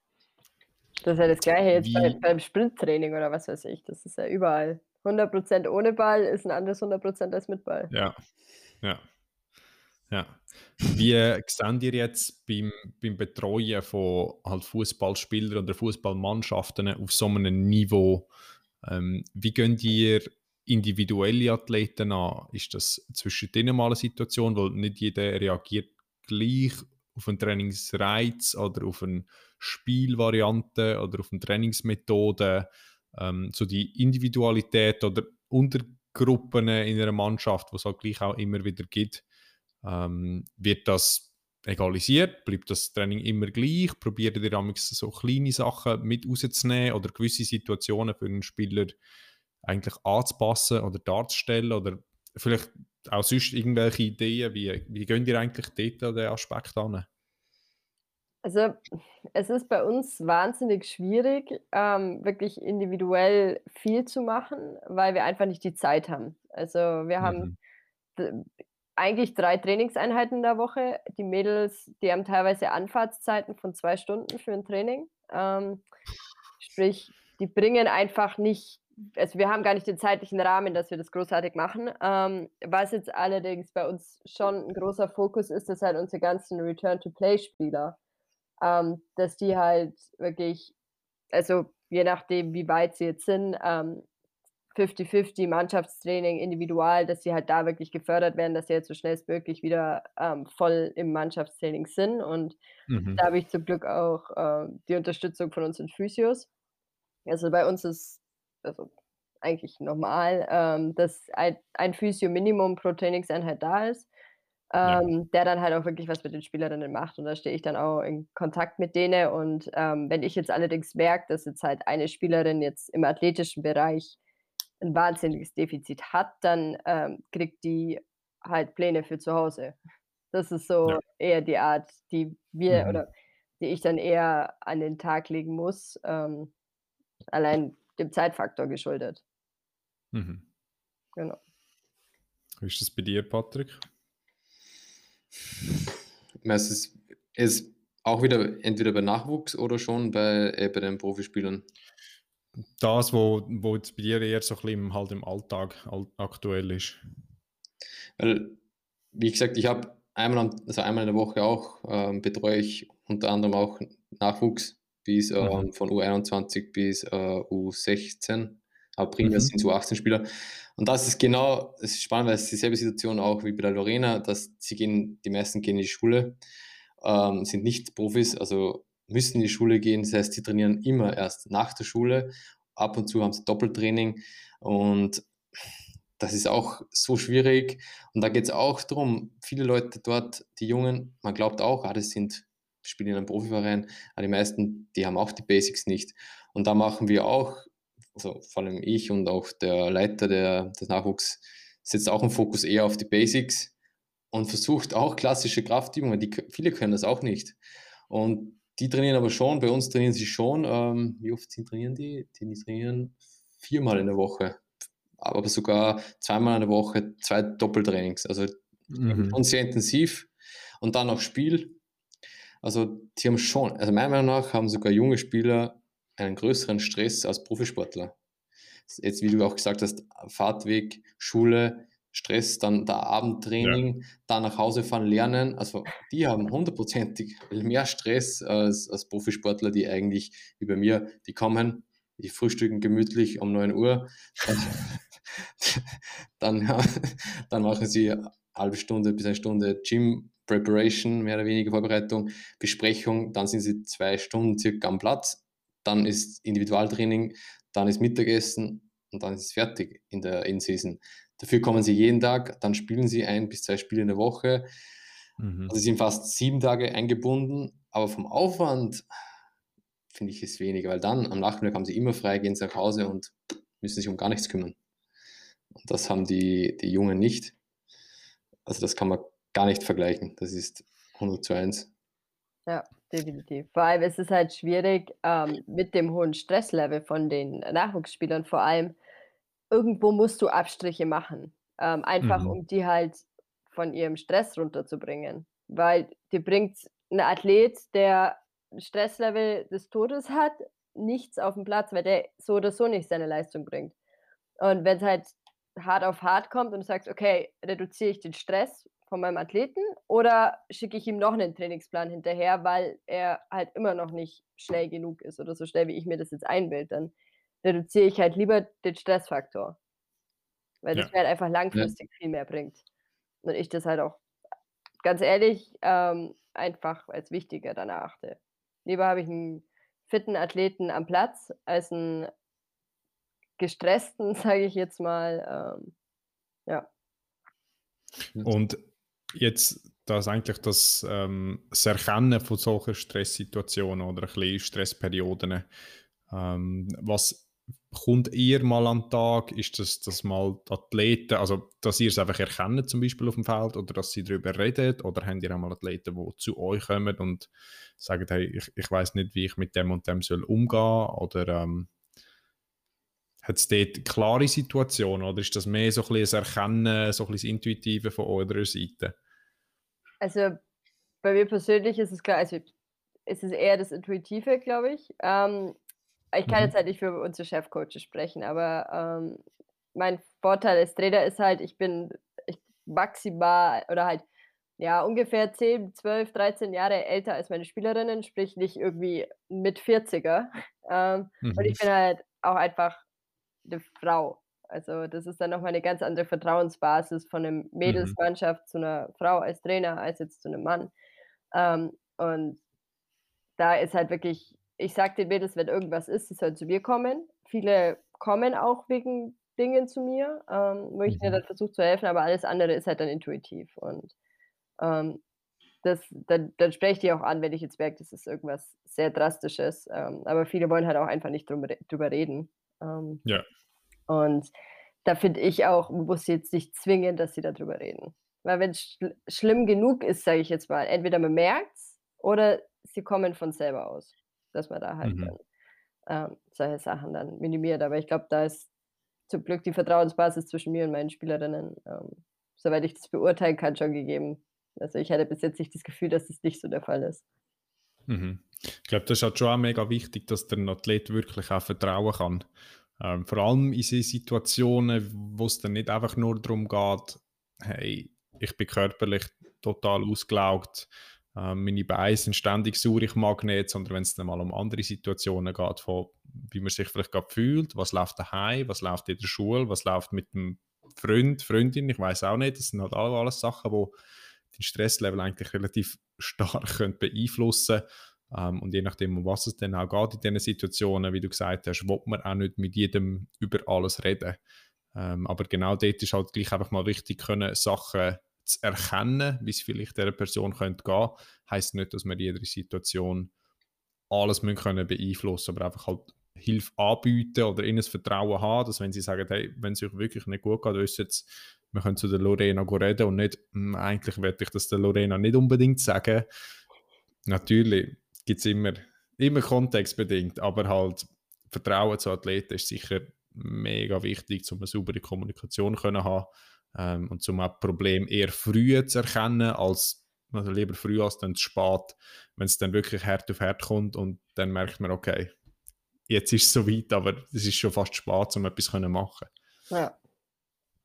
Das ist ja das Gleiche jetzt bei, beim Sprinttraining oder was weiß ich. Das ist ja überall. 100% ohne Ball ist ein anderes 100% als mit Ball. Ja, ja. Ja. Wie sehen ihr jetzt beim, beim Betreuen von halt Fußballspielern oder Fußballmannschaften auf so einem Niveau? Ähm, wie gehen ihr individuelle Athleten an? Ist das zwischen denen mal eine Situation, weil nicht jeder reagiert gleich auf einen Trainingsreiz oder auf eine Spielvariante oder auf eine Trainingsmethode, ähm, so die Individualität oder Untergruppen in einer Mannschaft, was es halt gleich auch immer wieder gibt, ähm, wird das egalisiert? Bleibt das Training immer gleich? Probiert ihr so kleine Sachen mit rauszunehmen oder gewisse Situationen für einen Spieler eigentlich anzupassen oder darzustellen oder vielleicht auch sonst irgendwelche Ideen, wie, wie gehen ihr eigentlich dort an den Aspekt an? Also, es ist bei uns wahnsinnig schwierig, ähm, wirklich individuell viel zu machen, weil wir einfach nicht die Zeit haben. Also, wir haben mhm. eigentlich drei Trainingseinheiten in der Woche. Die Mädels, die haben teilweise Anfahrtszeiten von zwei Stunden für ein Training. Ähm, sprich, die bringen einfach nicht also wir haben gar nicht den zeitlichen Rahmen, dass wir das großartig machen. Ähm, was jetzt allerdings bei uns schon ein großer Fokus ist, ist halt unsere ganzen Return-to-Play-Spieler. Ähm, dass die halt wirklich, also je nachdem, wie weit sie jetzt sind, ähm, 50-50 Mannschaftstraining, individual, dass sie halt da wirklich gefördert werden, dass sie jetzt so schnellstmöglich wieder ähm, voll im Mannschaftstraining sind. Und mhm. da habe ich zum Glück auch äh, die Unterstützung von unseren Physios. Also bei uns ist also eigentlich normal, ähm, dass ein, ein Physio-Minimum pro Trainingseinheit da ist, ähm, ja. der dann halt auch wirklich was mit den Spielerinnen macht. Und da stehe ich dann auch in Kontakt mit denen. Und ähm, wenn ich jetzt allerdings merke, dass jetzt halt eine Spielerin jetzt im athletischen Bereich ein wahnsinniges Defizit hat, dann ähm, kriegt die halt Pläne für zu Hause. Das ist so ja. eher die Art, die wir mhm. oder die ich dann eher an den Tag legen muss. Ähm, allein dem Zeitfaktor geschuldet. Mhm. Genau. Wie ist das bei dir, Patrick? Es ist, ist auch wieder entweder bei Nachwuchs oder schon bei, äh, bei den Profispielern. Das, wo, wo jetzt bei dir eher so ein bisschen halt im Alltag aktuell ist. Weil, wie gesagt, ich habe einmal, also einmal in der Woche auch ähm, betreue ich unter anderem auch Nachwuchs bis äh, mhm. von U21 bis äh, U16. Aber primär mhm. sind es U18-Spieler. Und das ist genau, es ist spannend, weil es ist dieselbe Situation auch wie bei der Lorena, dass sie gehen, die meisten gehen in die Schule, ähm, sind nicht Profis, also müssen in die Schule gehen. Das heißt, sie trainieren immer erst nach der Schule. Ab und zu haben sie Doppeltraining und das ist auch so schwierig. Und da geht es auch darum, viele Leute dort, die Jungen, man glaubt auch, ah, das sind spielen in einem Profiverein, aber die meisten, die haben auch die Basics nicht. Und da machen wir auch, also vor allem ich und auch der Leiter der, des Nachwuchs, setzt auch einen Fokus eher auf die Basics und versucht auch klassische Kraftübungen, die viele können das auch nicht. Und die trainieren aber schon, bei uns trainieren sie schon, ähm, wie oft trainieren die? Die trainieren viermal in der Woche, aber sogar zweimal in der Woche, zwei Doppeltrainings, also mhm. schon sehr intensiv und dann noch Spiel Also, die haben schon, also meiner Meinung nach haben sogar junge Spieler einen größeren Stress als Profisportler. Jetzt, wie du auch gesagt hast, Fahrtweg, Schule, Stress, dann der Abendtraining, ja. dann nach Hause fahren, lernen. Also die haben hundertprozentig mehr Stress als, als Profisportler, die eigentlich, wie bei mir, die kommen, die frühstücken gemütlich um 9 Uhr, dann, dann, dann machen sie eine halbe Stunde bis eine Stunde Gym Preparation, mehr oder weniger Vorbereitung, Besprechung, dann sind sie zwei Stunden circa am Platz, dann ist Individualtraining, dann ist Mittagessen und dann ist es fertig in der In-Season. Dafür kommen sie jeden Tag, dann spielen sie ein bis zwei Spiele in der Woche. Mhm. Also sie sind fast sieben Tage eingebunden, aber vom Aufwand finde ich es weniger, weil dann am Nachmittag haben sie immer frei, gehen sie nach Hause und müssen sich um gar nichts kümmern. Und das haben die, die Jungen nicht. Also das kann man gar nicht vergleichen. Das ist 100 zu 1. Ja, definitiv. Vor allem ist es halt schwierig ähm, mit dem hohen Stresslevel von den Nachwuchsspielern vor allem. Irgendwo musst du Abstriche machen, ähm, einfach mhm. um die halt von ihrem Stress runterzubringen. Weil dir bringt ein Athlet, der Stresslevel des Todes hat, nichts auf dem Platz, weil der so oder so nicht seine Leistung bringt. Und wenn es halt hart auf hart kommt und du sagst, okay, reduziere ich den Stress von meinem Athleten oder schicke ich ihm noch einen Trainingsplan hinterher, weil er halt immer noch nicht schnell genug ist oder so schnell, wie ich mir das jetzt einbilde, dann reduziere ich halt lieber den Stressfaktor. Weil das mir halt einfach langfristig ja. viel mehr bringt. Und ich das halt auch, ganz ehrlich, ähm, einfach als wichtiger dann erachte. Lieber habe ich einen fitten Athleten am Platz als einen gestressten, sage ich jetzt mal. Ähm, ja. Und jetzt das eigentlich das, ähm, das Erkennen von solchen Stresssituationen oder ein bisschen Stressperioden. Ähm, was kommt ihr mal an den Tag? Ist das, dass mal Athleten, also dass ihr es einfach erkennt zum Beispiel auf dem Feld oder dass sie darüber reden oder habt ihr auch mal Athleten, die zu euch kommen und sagen, hey, ich, ich weiß nicht, wie ich mit dem und dem soll umgehen oder ähm, hat es dort klare Situationen oder ist das mehr so ein bisschen das Erkennen, so ein bisschen das Intuitive von eurer Seite? Also bei mir persönlich ist es klar, also ist es eher das Intuitive, glaube ich. Ähm, ich kann mhm. jetzt halt nicht für unsere Chefcoaches sprechen, aber ähm, mein Vorteil als Trainer ist halt, ich bin ich maximal oder halt ja ungefähr 10, 12, 13 Jahre älter als meine Spielerinnen, sprich nicht irgendwie mit 40er. Ähm, mhm. Und ich bin halt auch einfach eine Frau. Also das ist dann nochmal eine ganz andere Vertrauensbasis von einer mhm. Mädelsmannschaft mhm. zu einer Frau als Trainer als jetzt zu einem Mann. Ähm, und da ist halt wirklich, ich sage den Mädels, wenn irgendwas ist, sie sollen zu mir kommen. Viele kommen auch wegen Dingen zu mir, ähm, wo ich mhm. mir dann versuche zu helfen, aber alles andere ist halt dann intuitiv. Und ähm, das, dann, dann spreche ich die auch an, wenn ich jetzt merke, das ist irgendwas sehr Drastisches. Ähm, aber viele wollen halt auch einfach nicht drüber, drüber reden. Ähm, ja. Und da finde ich auch, man muss jetzt nicht zwingen, dass sie darüber reden. Weil wenn es schl schlimm genug ist, sage ich jetzt mal, entweder man merkt es oder sie kommen von selber aus, dass man da halt mhm. dann, ähm, solche Sachen dann minimiert. Aber ich glaube, da ist zum Glück die Vertrauensbasis zwischen mir und meinen Spielerinnen, ähm, soweit ich das beurteilen kann, schon gegeben. Also ich hatte bis jetzt nicht das Gefühl, dass das nicht so der Fall ist. Mhm. Ich glaube, das ist halt schon auch mega wichtig, dass der Athlet wirklich auch vertrauen kann. Ähm, vor allem in Situationen, wo es dann nicht einfach nur darum geht, hey, ich bin körperlich total ausgelaugt, äh, meine Beine sind ständig sauer, ich mag nicht, sondern wenn es dann mal um andere Situationen geht, von wie man sich vielleicht gerade fühlt, was läuft daheim, was läuft in der Schule, was läuft mit dem Freund, Freundin, ich weiß auch nicht, das sind halt alles Sachen, die den Stresslevel eigentlich relativ stark beeinflussen können ähm, und je nachdem, um was es dann auch geht in diesen Situationen, wie du gesagt hast, will man auch nicht mit jedem über alles reden. Ähm, aber genau dort ist halt gleich einfach mal wichtig, können Sachen zu erkennen, wie es vielleicht dieser Person könnte gehen. Heißt nicht, dass wir in jeder Situation alles müssen können beeinflussen, aber einfach halt Hilfe anbieten oder ihnen das Vertrauen haben, dass wenn sie sagen, hey, wenn es euch wirklich nicht gut geht, wisst jetzt, wir können zu der Lorena reden und nicht, hm, eigentlich werde ich das der Lorena nicht unbedingt sagen. Natürlich, gibt es immer, immer kontextbedingt, aber halt Vertrauen zu Athleten ist sicher mega wichtig, um eine saubere Kommunikation können haben ähm, und um auch Problem eher früher zu erkennen, als Also lieber früh als dann zu spät, wenn es dann wirklich hart auf hart kommt und dann merkt man, okay, jetzt ist es soweit, aber es ist schon fast spät, um etwas zu machen. Ja.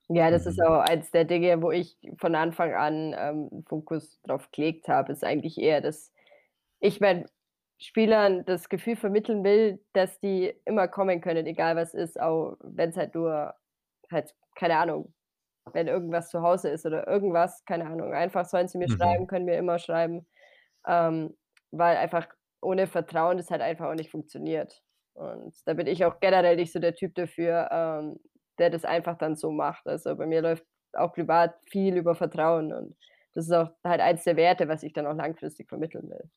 Ja, das mhm. ist auch eins der Dinge, wo ich von Anfang an ähm, Fokus drauf gelegt habe, ist eigentlich eher, dass ich meinen Spielern das Gefühl vermitteln will, dass die immer kommen können, egal was ist, auch wenn es halt nur halt, keine Ahnung, wenn irgendwas zu Hause ist oder irgendwas, keine Ahnung, einfach sollen sie mir mhm. schreiben, können mir immer schreiben, ähm, weil einfach ohne Vertrauen das halt einfach auch nicht funktioniert. Und da bin ich auch generell nicht so der Typ dafür, ähm, der das einfach dann so macht. Also bei mir läuft auch privat viel über Vertrauen und das ist auch halt eins der Werte, was ich dann auch langfristig vermitteln will.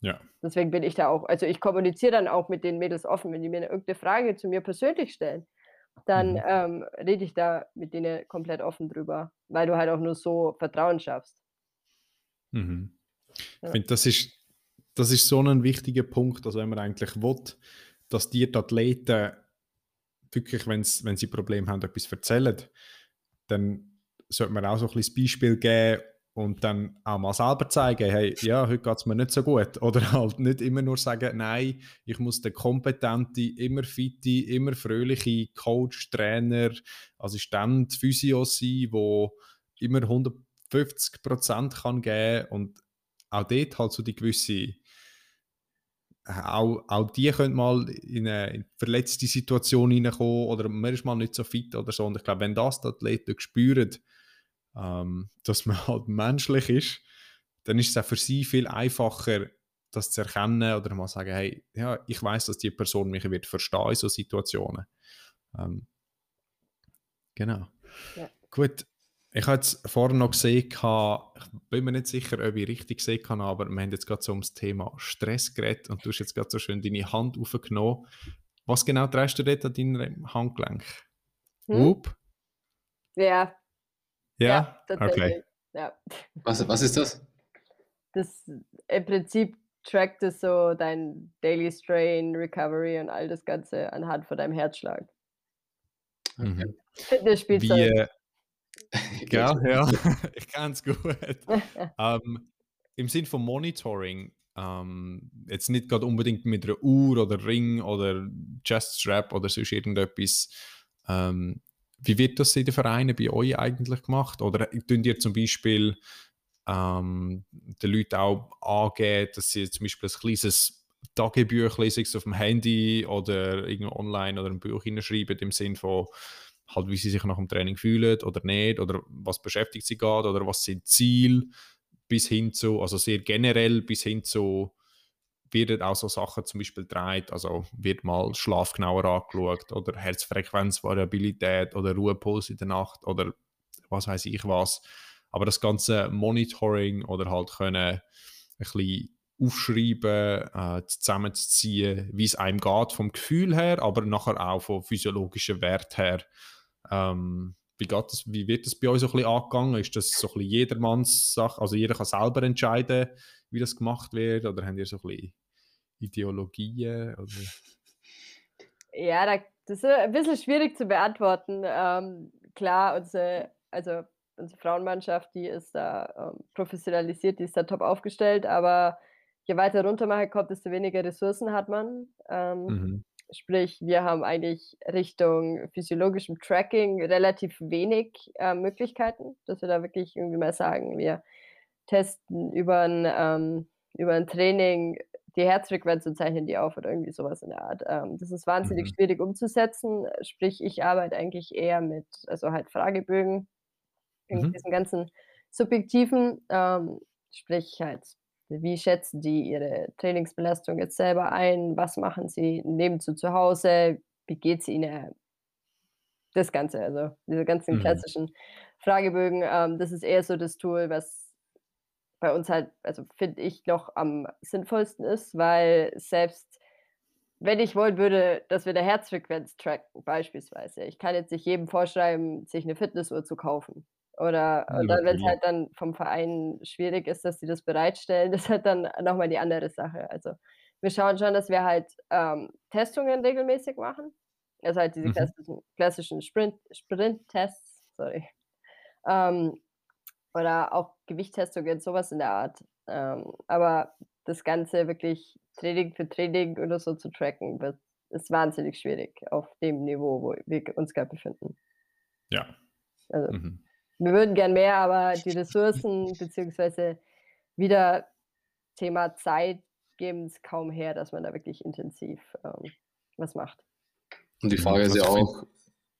Ja. Deswegen bin ich da auch, also ich kommuniziere dann auch mit den Mädels offen, wenn die mir irgendeine Frage zu mir persönlich stellen, dann mhm. ähm, rede ich da mit denen komplett offen drüber, weil du halt auch nur so Vertrauen schaffst. Mhm. Ja. Ich finde, das ist, das ist so ein wichtiger Punkt, also wenn man eigentlich will, dass die Athleten wirklich, wenn's, wenn sie Probleme haben, etwas erzählen, dann sollte man auch so ein bisschen das Beispiel geben und dann auch mal selber zeigen, hey, ja, heute geht es mir nicht so gut. Oder halt nicht immer nur sagen, nein, ich muss der kompetente, immer fitte, immer fröhliche Coach, Trainer, Assistent, Physio sein, der immer 150 Prozent kann geben und auch dort halt so die gewisse auch, auch die können mal in eine verletzte Situation hineinkommen oder man ist mal nicht so fit oder so. Und ich glaube, wenn das die Athleten spüren, ähm, dass man halt menschlich ist, dann ist es auch für sie viel einfacher, das zu erkennen oder mal sagen, hey, ja, ich weiß, dass die Person mich wird verstehen in so Situationen. Ähm, genau. Ja. Gut, ich habe jetzt vorhin noch gesehen, ich bin mir nicht sicher, ob ich richtig gesehen habe, aber wir haben jetzt gerade so ums Thema Stress geredet und du hast jetzt gerade so schön deine Hand aufgenommen. Was genau trägst du dort an deinem Handgelenk? Hm? Ja. Ja? ja okay. Ja. Was, was ist das? Das im Prinzip trackt es so dein Daily Strain, Recovery und all das Ganze anhand von deinem Herzschlag. Okay. Mhm. Fitnessspielzeug. Wie, ja, ja, ich kann es gut. ähm, Im Sinn von Monitoring, ähm, jetzt nicht gerade unbedingt mit einer Uhr oder Ring oder Chest Strap oder sonst irgendetwas. Ähm, wie wird das in den Vereinen bei euch eigentlich gemacht? Oder tun ihr zum Beispiel ähm, den Leuten auch angeben, dass sie zum Beispiel ein kleines Tagebüchlein auf dem Handy oder irgendwo online oder ein Buch hinschreiben im Sinn von halt, wie sie sich nach dem Training fühlen oder nicht, oder was beschäftigt sie gerade, oder was sind Ziele, bis hin zu, also sehr generell, bis hin zu, werden auch so Sachen zum Beispiel gedreht, also wird mal Schlaf genauer angeschaut, oder Herzfrequenzvariabilität, oder Ruhepuls in der Nacht, oder was weiß ich was. Aber das ganze Monitoring oder halt können ein bisschen aufschreiben, äh, zusammenzuziehen, wie es einem geht vom Gefühl her, aber nachher auch vom physiologischen Wert her, ähm, wie, geht das, wie wird das bei euch so ein bisschen angegangen? Ist das so ein bisschen jedermanns Sache? Also jeder kann selber entscheiden, wie das gemacht wird? Oder habt ihr so ein bisschen Ideologien? Oder? Ja, das ist ein bisschen schwierig zu beantworten. Ähm, klar, unsere, also unsere Frauenmannschaft, die ist da ähm, professionalisiert, die ist da top aufgestellt, aber je weiter runter man kommt, desto weniger Ressourcen hat man. Ähm, mhm. Sprich, wir haben eigentlich Richtung physiologischem Tracking relativ wenig äh, Möglichkeiten, dass wir da wirklich irgendwie mal sagen, wir testen über ein, ähm, über ein Training die Herzfrequenz und zeichnen die auf oder irgendwie sowas in der Art. Ähm, das ist wahnsinnig mhm. schwierig umzusetzen. Sprich, ich arbeite eigentlich eher mit, also halt Fragebögen, mhm. diesen ganzen subjektiven, ähm, sprich halt wie schätzen die ihre Trainingsbelastung jetzt selber ein? Was machen sie neben zu zu Hause? Wie geht es ihnen? Das Ganze, also diese ganzen mhm. klassischen Fragebögen, ähm, das ist eher so das Tool, was bei uns halt, also finde ich, noch am sinnvollsten ist, weil selbst wenn ich wollen würde, dass wir der Herzfrequenz tracken, beispielsweise, ich kann jetzt nicht jedem vorschreiben, sich eine Fitnessuhr zu kaufen. Oder dann, wenn es halt dann vom Verein schwierig ist, dass sie das bereitstellen, das ist halt dann nochmal die andere Sache. Also wir schauen schon, dass wir halt ähm, Testungen regelmäßig machen. Also halt diese Mhm. klassischen, klassischen Sprint, Sprint-Tests, sorry. Ähm, Oder auch Gewichtstestungen, sowas in der Art. Ähm, aber das Ganze wirklich Training für Training oder so zu tracken, wird ist wahnsinnig schwierig auf dem Niveau, wo wir uns gerade befinden. Ja. Also, mhm. Wir würden gern mehr, aber die Ressourcen beziehungsweise wieder Thema Zeit geben es kaum her, dass man da wirklich intensiv ähm, was macht. Und die Frage ist ja auch,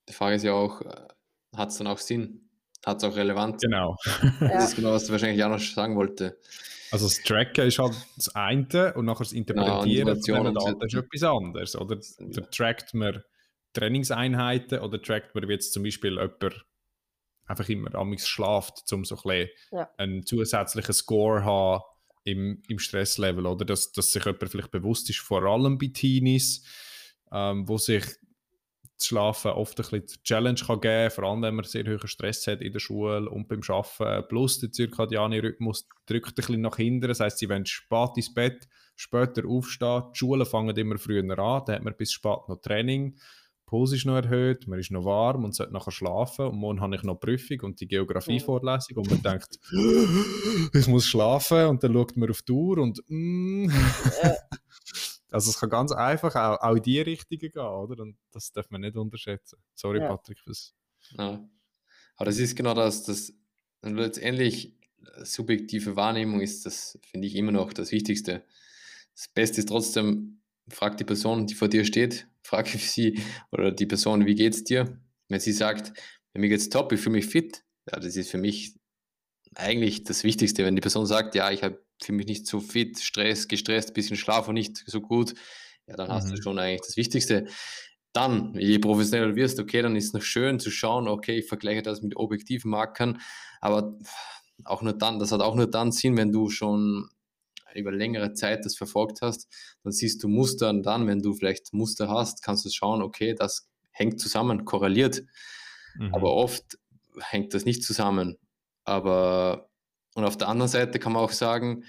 die Frage ist ja auch, äh, hat es dann auch Sinn? Hat es auch Relevanz? Genau. Das ist genau, was du wahrscheinlich auch noch sagen wollte. Also das Tracken ist halt das eine und nachher das Interpretieren von Daten ist etwas anderes. Oder ja. trackt man Trainingseinheiten oder trackt man jetzt zum Beispiel jemand einfach immer amigs schlaft, um so ein bisschen ja. einen zusätzlichen Score haben im, im Stresslevel oder dass, dass sich jemand vielleicht bewusst ist, vor allem bei Teenies, ähm, wo sich das Schlafen oft ein bisschen Challenge kann geben kann, vor allem wenn man sehr hohen Stress hat in der Schule und beim Arbeiten. Plus der zirkadiane Rhythmus drückt ein bisschen nach hinten, das heißt, sie wollen spät ins Bett, später aufstehen, die Schulen fangen immer früher an, dann hat man bis spät noch Training, Puls ist noch erhöht, man ist noch warm und sollte nachher schlafen und morgen habe ich noch Prüfung und die Geografievorlesung und man denkt, ich muss schlafen und dann schaut man auf die Uhr und mm. Also es kann ganz einfach auch, auch in die Richtung gehen, oder? Und das darf man nicht unterschätzen. Sorry, ja. Patrick, fürs. Ja. Aber das ist genau das, das letztendlich subjektive Wahrnehmung ist das, finde ich, immer noch das Wichtigste. Das Beste ist trotzdem, frag die Person, die vor dir steht, frag sie oder die Person, wie geht's dir? Wenn sie sagt, mir geht's top, ich fühle mich fit, ja, das ist für mich eigentlich das Wichtigste. Wenn die Person sagt, ja, ich habe fühle mich nicht so fit, Stress, gestresst, bisschen Schlaf und nicht so gut, ja, dann mhm. hast du mhm. schon eigentlich das Wichtigste. Dann, je professioneller wirst, okay, dann ist es noch schön zu schauen, okay, ich vergleiche das mit objektiven Markern, aber auch nur dann, das hat auch nur dann Sinn, wenn du schon über längere Zeit das verfolgt hast, dann siehst du Muster und dann, wenn du vielleicht Muster hast, kannst du schauen, okay, das hängt zusammen, korreliert. Mhm. Aber oft hängt das nicht zusammen. Aber und auf der anderen Seite kann man auch sagen,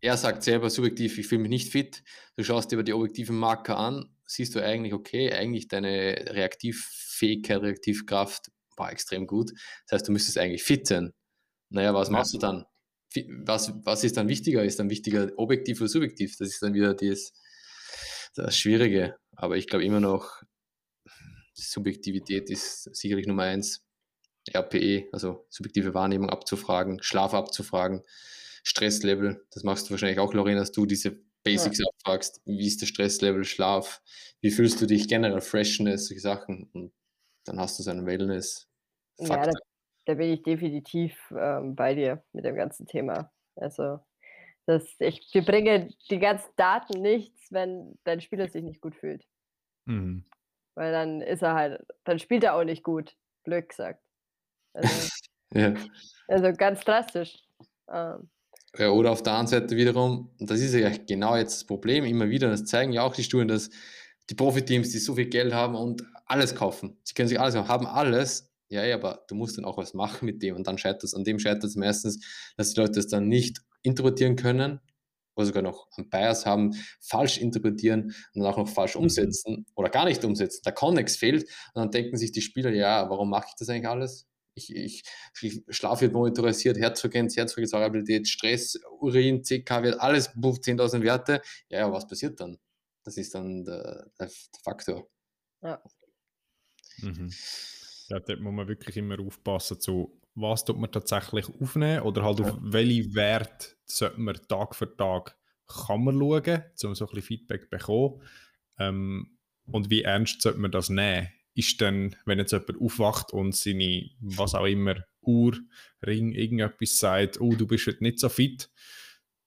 er sagt selber subjektiv, ich fühle mich nicht fit. Du schaust dir aber die objektiven Marker an, siehst du eigentlich, okay, eigentlich deine Reaktivfähigkeit, Reaktivkraft war extrem gut. Das heißt, du müsstest eigentlich fit sein. Naja, was machst du dann? Was, was ist dann wichtiger? Ist dann wichtiger objektiv oder subjektiv? Das ist dann wieder das, das Schwierige. Aber ich glaube immer noch, Subjektivität ist sicherlich Nummer eins. RPE, also subjektive Wahrnehmung abzufragen, Schlaf abzufragen, Stresslevel, das machst du wahrscheinlich auch, Lorena, dass du diese Basics ja. abfragst, wie ist der Stresslevel, Schlaf, wie fühlst du dich generell, Freshness, solche Sachen und dann hast du so einen Wellness. -Faktor. Ja, da, bin ich definitiv ähm, bei dir mit dem ganzen Thema. Also das, ich, wir bringen die ganzen Daten nichts, wenn dein Spieler sich nicht gut fühlt. Mhm. Weil dann ist er halt, dann spielt er auch nicht gut, blöd gesagt. Also, ja. also ganz drastisch. Ähm. Ja, oder auf der anderen Seite wiederum, das ist ja genau jetzt das Problem, immer wieder, das zeigen ja auch die Studien, dass die Profiteams, die so viel Geld haben und alles kaufen, sie können sich alles haben, haben alles, ja, ja, aber du musst dann auch was machen mit dem und dann scheitert es, an dem scheitert es meistens, dass die Leute das dann nicht interpretieren können oder sogar noch am Bias haben, falsch interpretieren und dann auch noch falsch mhm. umsetzen oder gar nicht umsetzen. Der Connex fehlt und dann denken sich die Spieler, ja, warum mache ich das eigentlich alles? ich, ich, ich Schlaf wird monitorisiert, Herzfrequenz, Herzfrequenzvariabilität, Stress, Urin, CK wird alles 10.000 Werte. Ja, ja, was passiert dann? Das ist dann der, der Faktor. Ja. Mhm. Ja, da muss man wirklich immer aufpassen, zu was tut man tatsächlich aufnehmen oder halt auf ja. welche Werte sollte man Tag für Tag kann man schauen, um so ein bisschen Feedback zu bekommen. Ähm, und wie ernst sollte man das nehmen? ist dann, wenn jetzt jemand aufwacht und seine, was auch immer, Uhr, Ring, irgendetwas sagt, oh, du bist heute nicht so fit,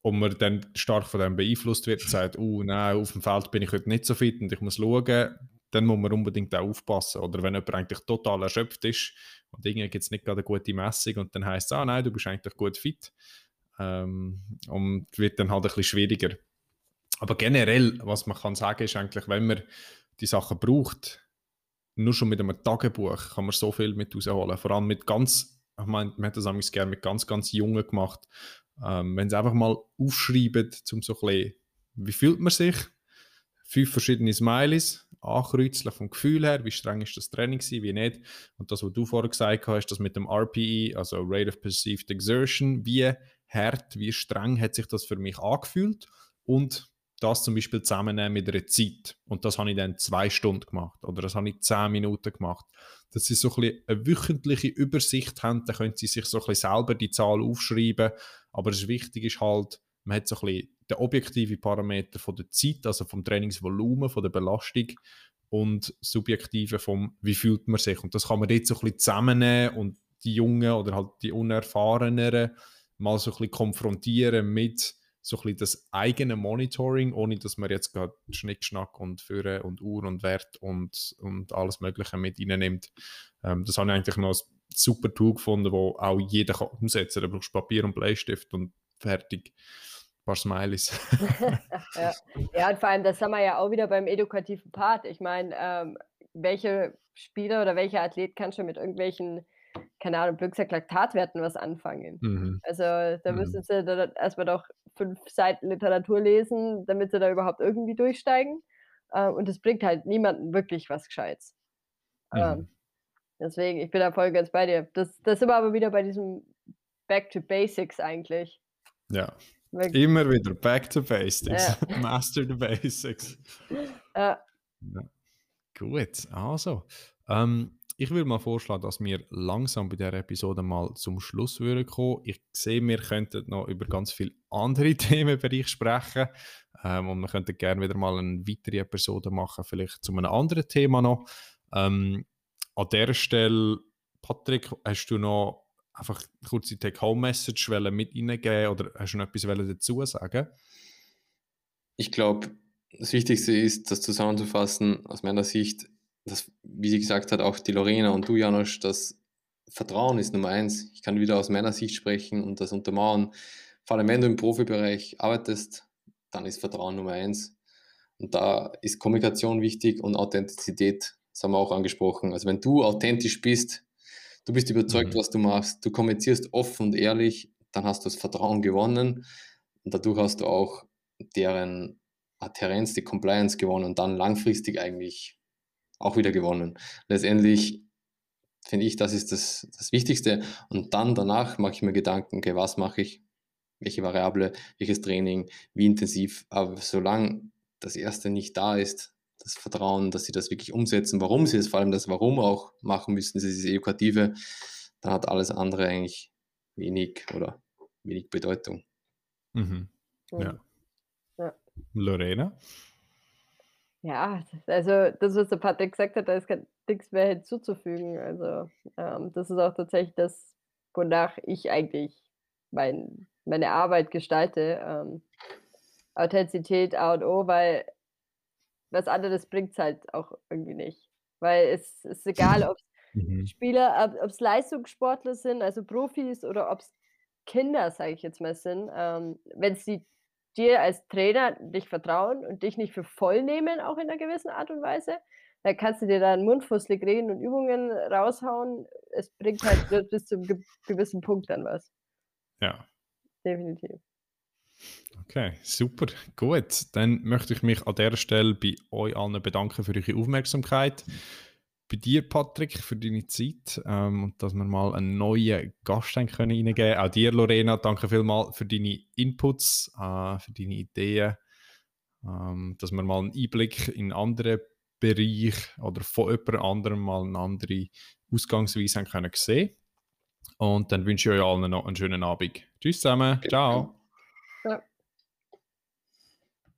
und man dann stark von dem beeinflusst wird und sagt, oh nein, auf dem Feld bin ich heute nicht so fit und ich muss schauen, dann muss man unbedingt auch aufpassen. Oder wenn jemand eigentlich total erschöpft ist und irgendwie gibt es nicht gerade eine gute Messung und dann heißt es, ah nein, du bist eigentlich gut fit. Ähm, und wird dann halt ein bisschen schwieriger. Aber generell, was man kann sagen, ist eigentlich, wenn man die Sachen braucht, nur schon mit einem Tagebuch kann man so viel mit rausholen. Vor allem mit ganz, ich meine, man hat das eigentlich gerne mit ganz, ganz Jungen gemacht. Ähm, wenn sie einfach mal aufschreiben, zum so ein bisschen, wie fühlt man sich? Fünf verschiedene Smileys ankreuzeln vom Gefühl her, wie streng ist das Training gewesen, wie nicht. Und das, was du vorher gesagt hast, das mit dem RPE, also Rate of Perceived Exertion, wie hart, wie streng hat sich das für mich angefühlt und das zum Beispiel zusammennehmen mit einer Zeit. Und das habe ich dann zwei Stunden gemacht oder das habe ich zehn Minuten gemacht. Dass sie so ein bisschen eine wöchentliche Übersicht haben, dann können sie sich so ein bisschen selber die Zahl aufschreiben. Aber das Wichtige ist halt, man hat so ein bisschen den objektiven Parameter von der Zeit, also vom Trainingsvolumen, von der Belastung und subjektive vom, wie fühlt man sich. Und das kann man jetzt so ein bisschen zusammennehmen und die Jungen oder halt die Unerfahreneren mal so ein bisschen konfrontieren mit so ein bisschen das eigene Monitoring, ohne dass man jetzt gerade Schnickschnack und Führer und Uhr und Wert und, und alles Mögliche mit nimmt. Ähm, das habe ich eigentlich noch ein super Tool gefunden, wo auch jeder kann umsetzen kann. Da brauchst du Papier und Bleistift und fertig. Paar Smileys. ja. ja, und vor allem, das haben wir ja auch wieder beim edukativen Part. Ich meine, ähm, welche Spieler oder welcher Athlet kann schon mit irgendwelchen keine Ahnung, Blödsinn Laktatwerten was anfangen. Mhm. Also da mhm. müssen sie dann erstmal doch fünf Seiten Literatur lesen, damit sie da überhaupt irgendwie durchsteigen. Äh, und das bringt halt niemandem wirklich was Gescheites. Mhm. Ähm, deswegen, ich bin da voll ganz bei dir. Das, das sind wir aber wieder bei diesem Back to Basics eigentlich. Ja. Immer wieder Back to Basics. Ja. Master the Basics. Ja. ja. Gut, also. Ähm, ich würde mal vorschlagen, dass wir langsam bei dieser Episode mal zum Schluss würden kommen. Ich sehe, wir könnten noch über ganz viele andere Themenbereiche sprechen. Ähm, und wir könnten gerne wieder mal eine weitere Episode machen, vielleicht zu einem anderen Thema noch. Ähm, an der Stelle, Patrick, hast du noch einfach eine kurze Take-Home-Message mit reingeben oder hast du noch etwas dazu sagen? Ich glaube, das Wichtigste ist, das zusammenzufassen, aus meiner Sicht, das, wie sie gesagt hat, auch die Lorena und du, Janosch, das Vertrauen ist Nummer eins. Ich kann wieder aus meiner Sicht sprechen und das untermauern. Vor allem, wenn du im Profibereich arbeitest, dann ist Vertrauen Nummer eins. Und da ist Kommunikation wichtig und Authentizität, das haben wir auch angesprochen. Also wenn du authentisch bist, du bist überzeugt, mhm. was du machst, du kommunizierst offen und ehrlich, dann hast du das Vertrauen gewonnen und dadurch hast du auch deren Adherenz, die Compliance gewonnen und dann langfristig eigentlich auch wieder gewonnen. Letztendlich finde ich, das ist das, das Wichtigste. Und dann danach mache ich mir Gedanken, okay, was mache ich, welche Variable, welches Training, wie intensiv. Aber solange das Erste nicht da ist, das Vertrauen, dass sie das wirklich umsetzen, warum sie es, vor allem das Warum auch machen müssen, dieses Edukative, dann hat alles andere eigentlich wenig oder wenig Bedeutung. Mhm. Ja. ja. Lorena? Ja, also das, was der Patrick gesagt hat, da ist nichts mehr hinzuzufügen. Also ähm, das ist auch tatsächlich das, wonach ich eigentlich mein, meine Arbeit gestalte. Ähm, Authentizität A und O, weil was anderes bringt es halt auch irgendwie nicht. Weil es ist egal, ob mhm. Spieler, ob es Leistungssportler sind, also Profis oder ob es Kinder, sage ich jetzt mal, sind. Ähm, Wenn sie dir als Trainer dich vertrauen und dich nicht für voll nehmen, auch in einer gewissen Art und Weise, dann kannst du dir da einen Mundfusselig reden und Übungen raushauen. Es bringt halt bis zu einem gewissen Punkt dann was. Ja. Definitiv. Okay, super, gut. Dann möchte ich mich an der Stelle bei euch allen bedanken für eure Aufmerksamkeit bei dir, Patrick, für deine Zeit ähm, und dass wir mal einen neuen Gast reingeben können. Auch dir, Lorena, danke vielmals für deine Inputs, äh, für deine Ideen, ähm, dass wir mal einen Einblick in andere Bereiche oder von jemand anderem mal eine andere Ausgangsweise haben können sehen. Und dann wünsche ich euch allen noch einen schönen Abend. Tschüss zusammen. Ciao. Ja.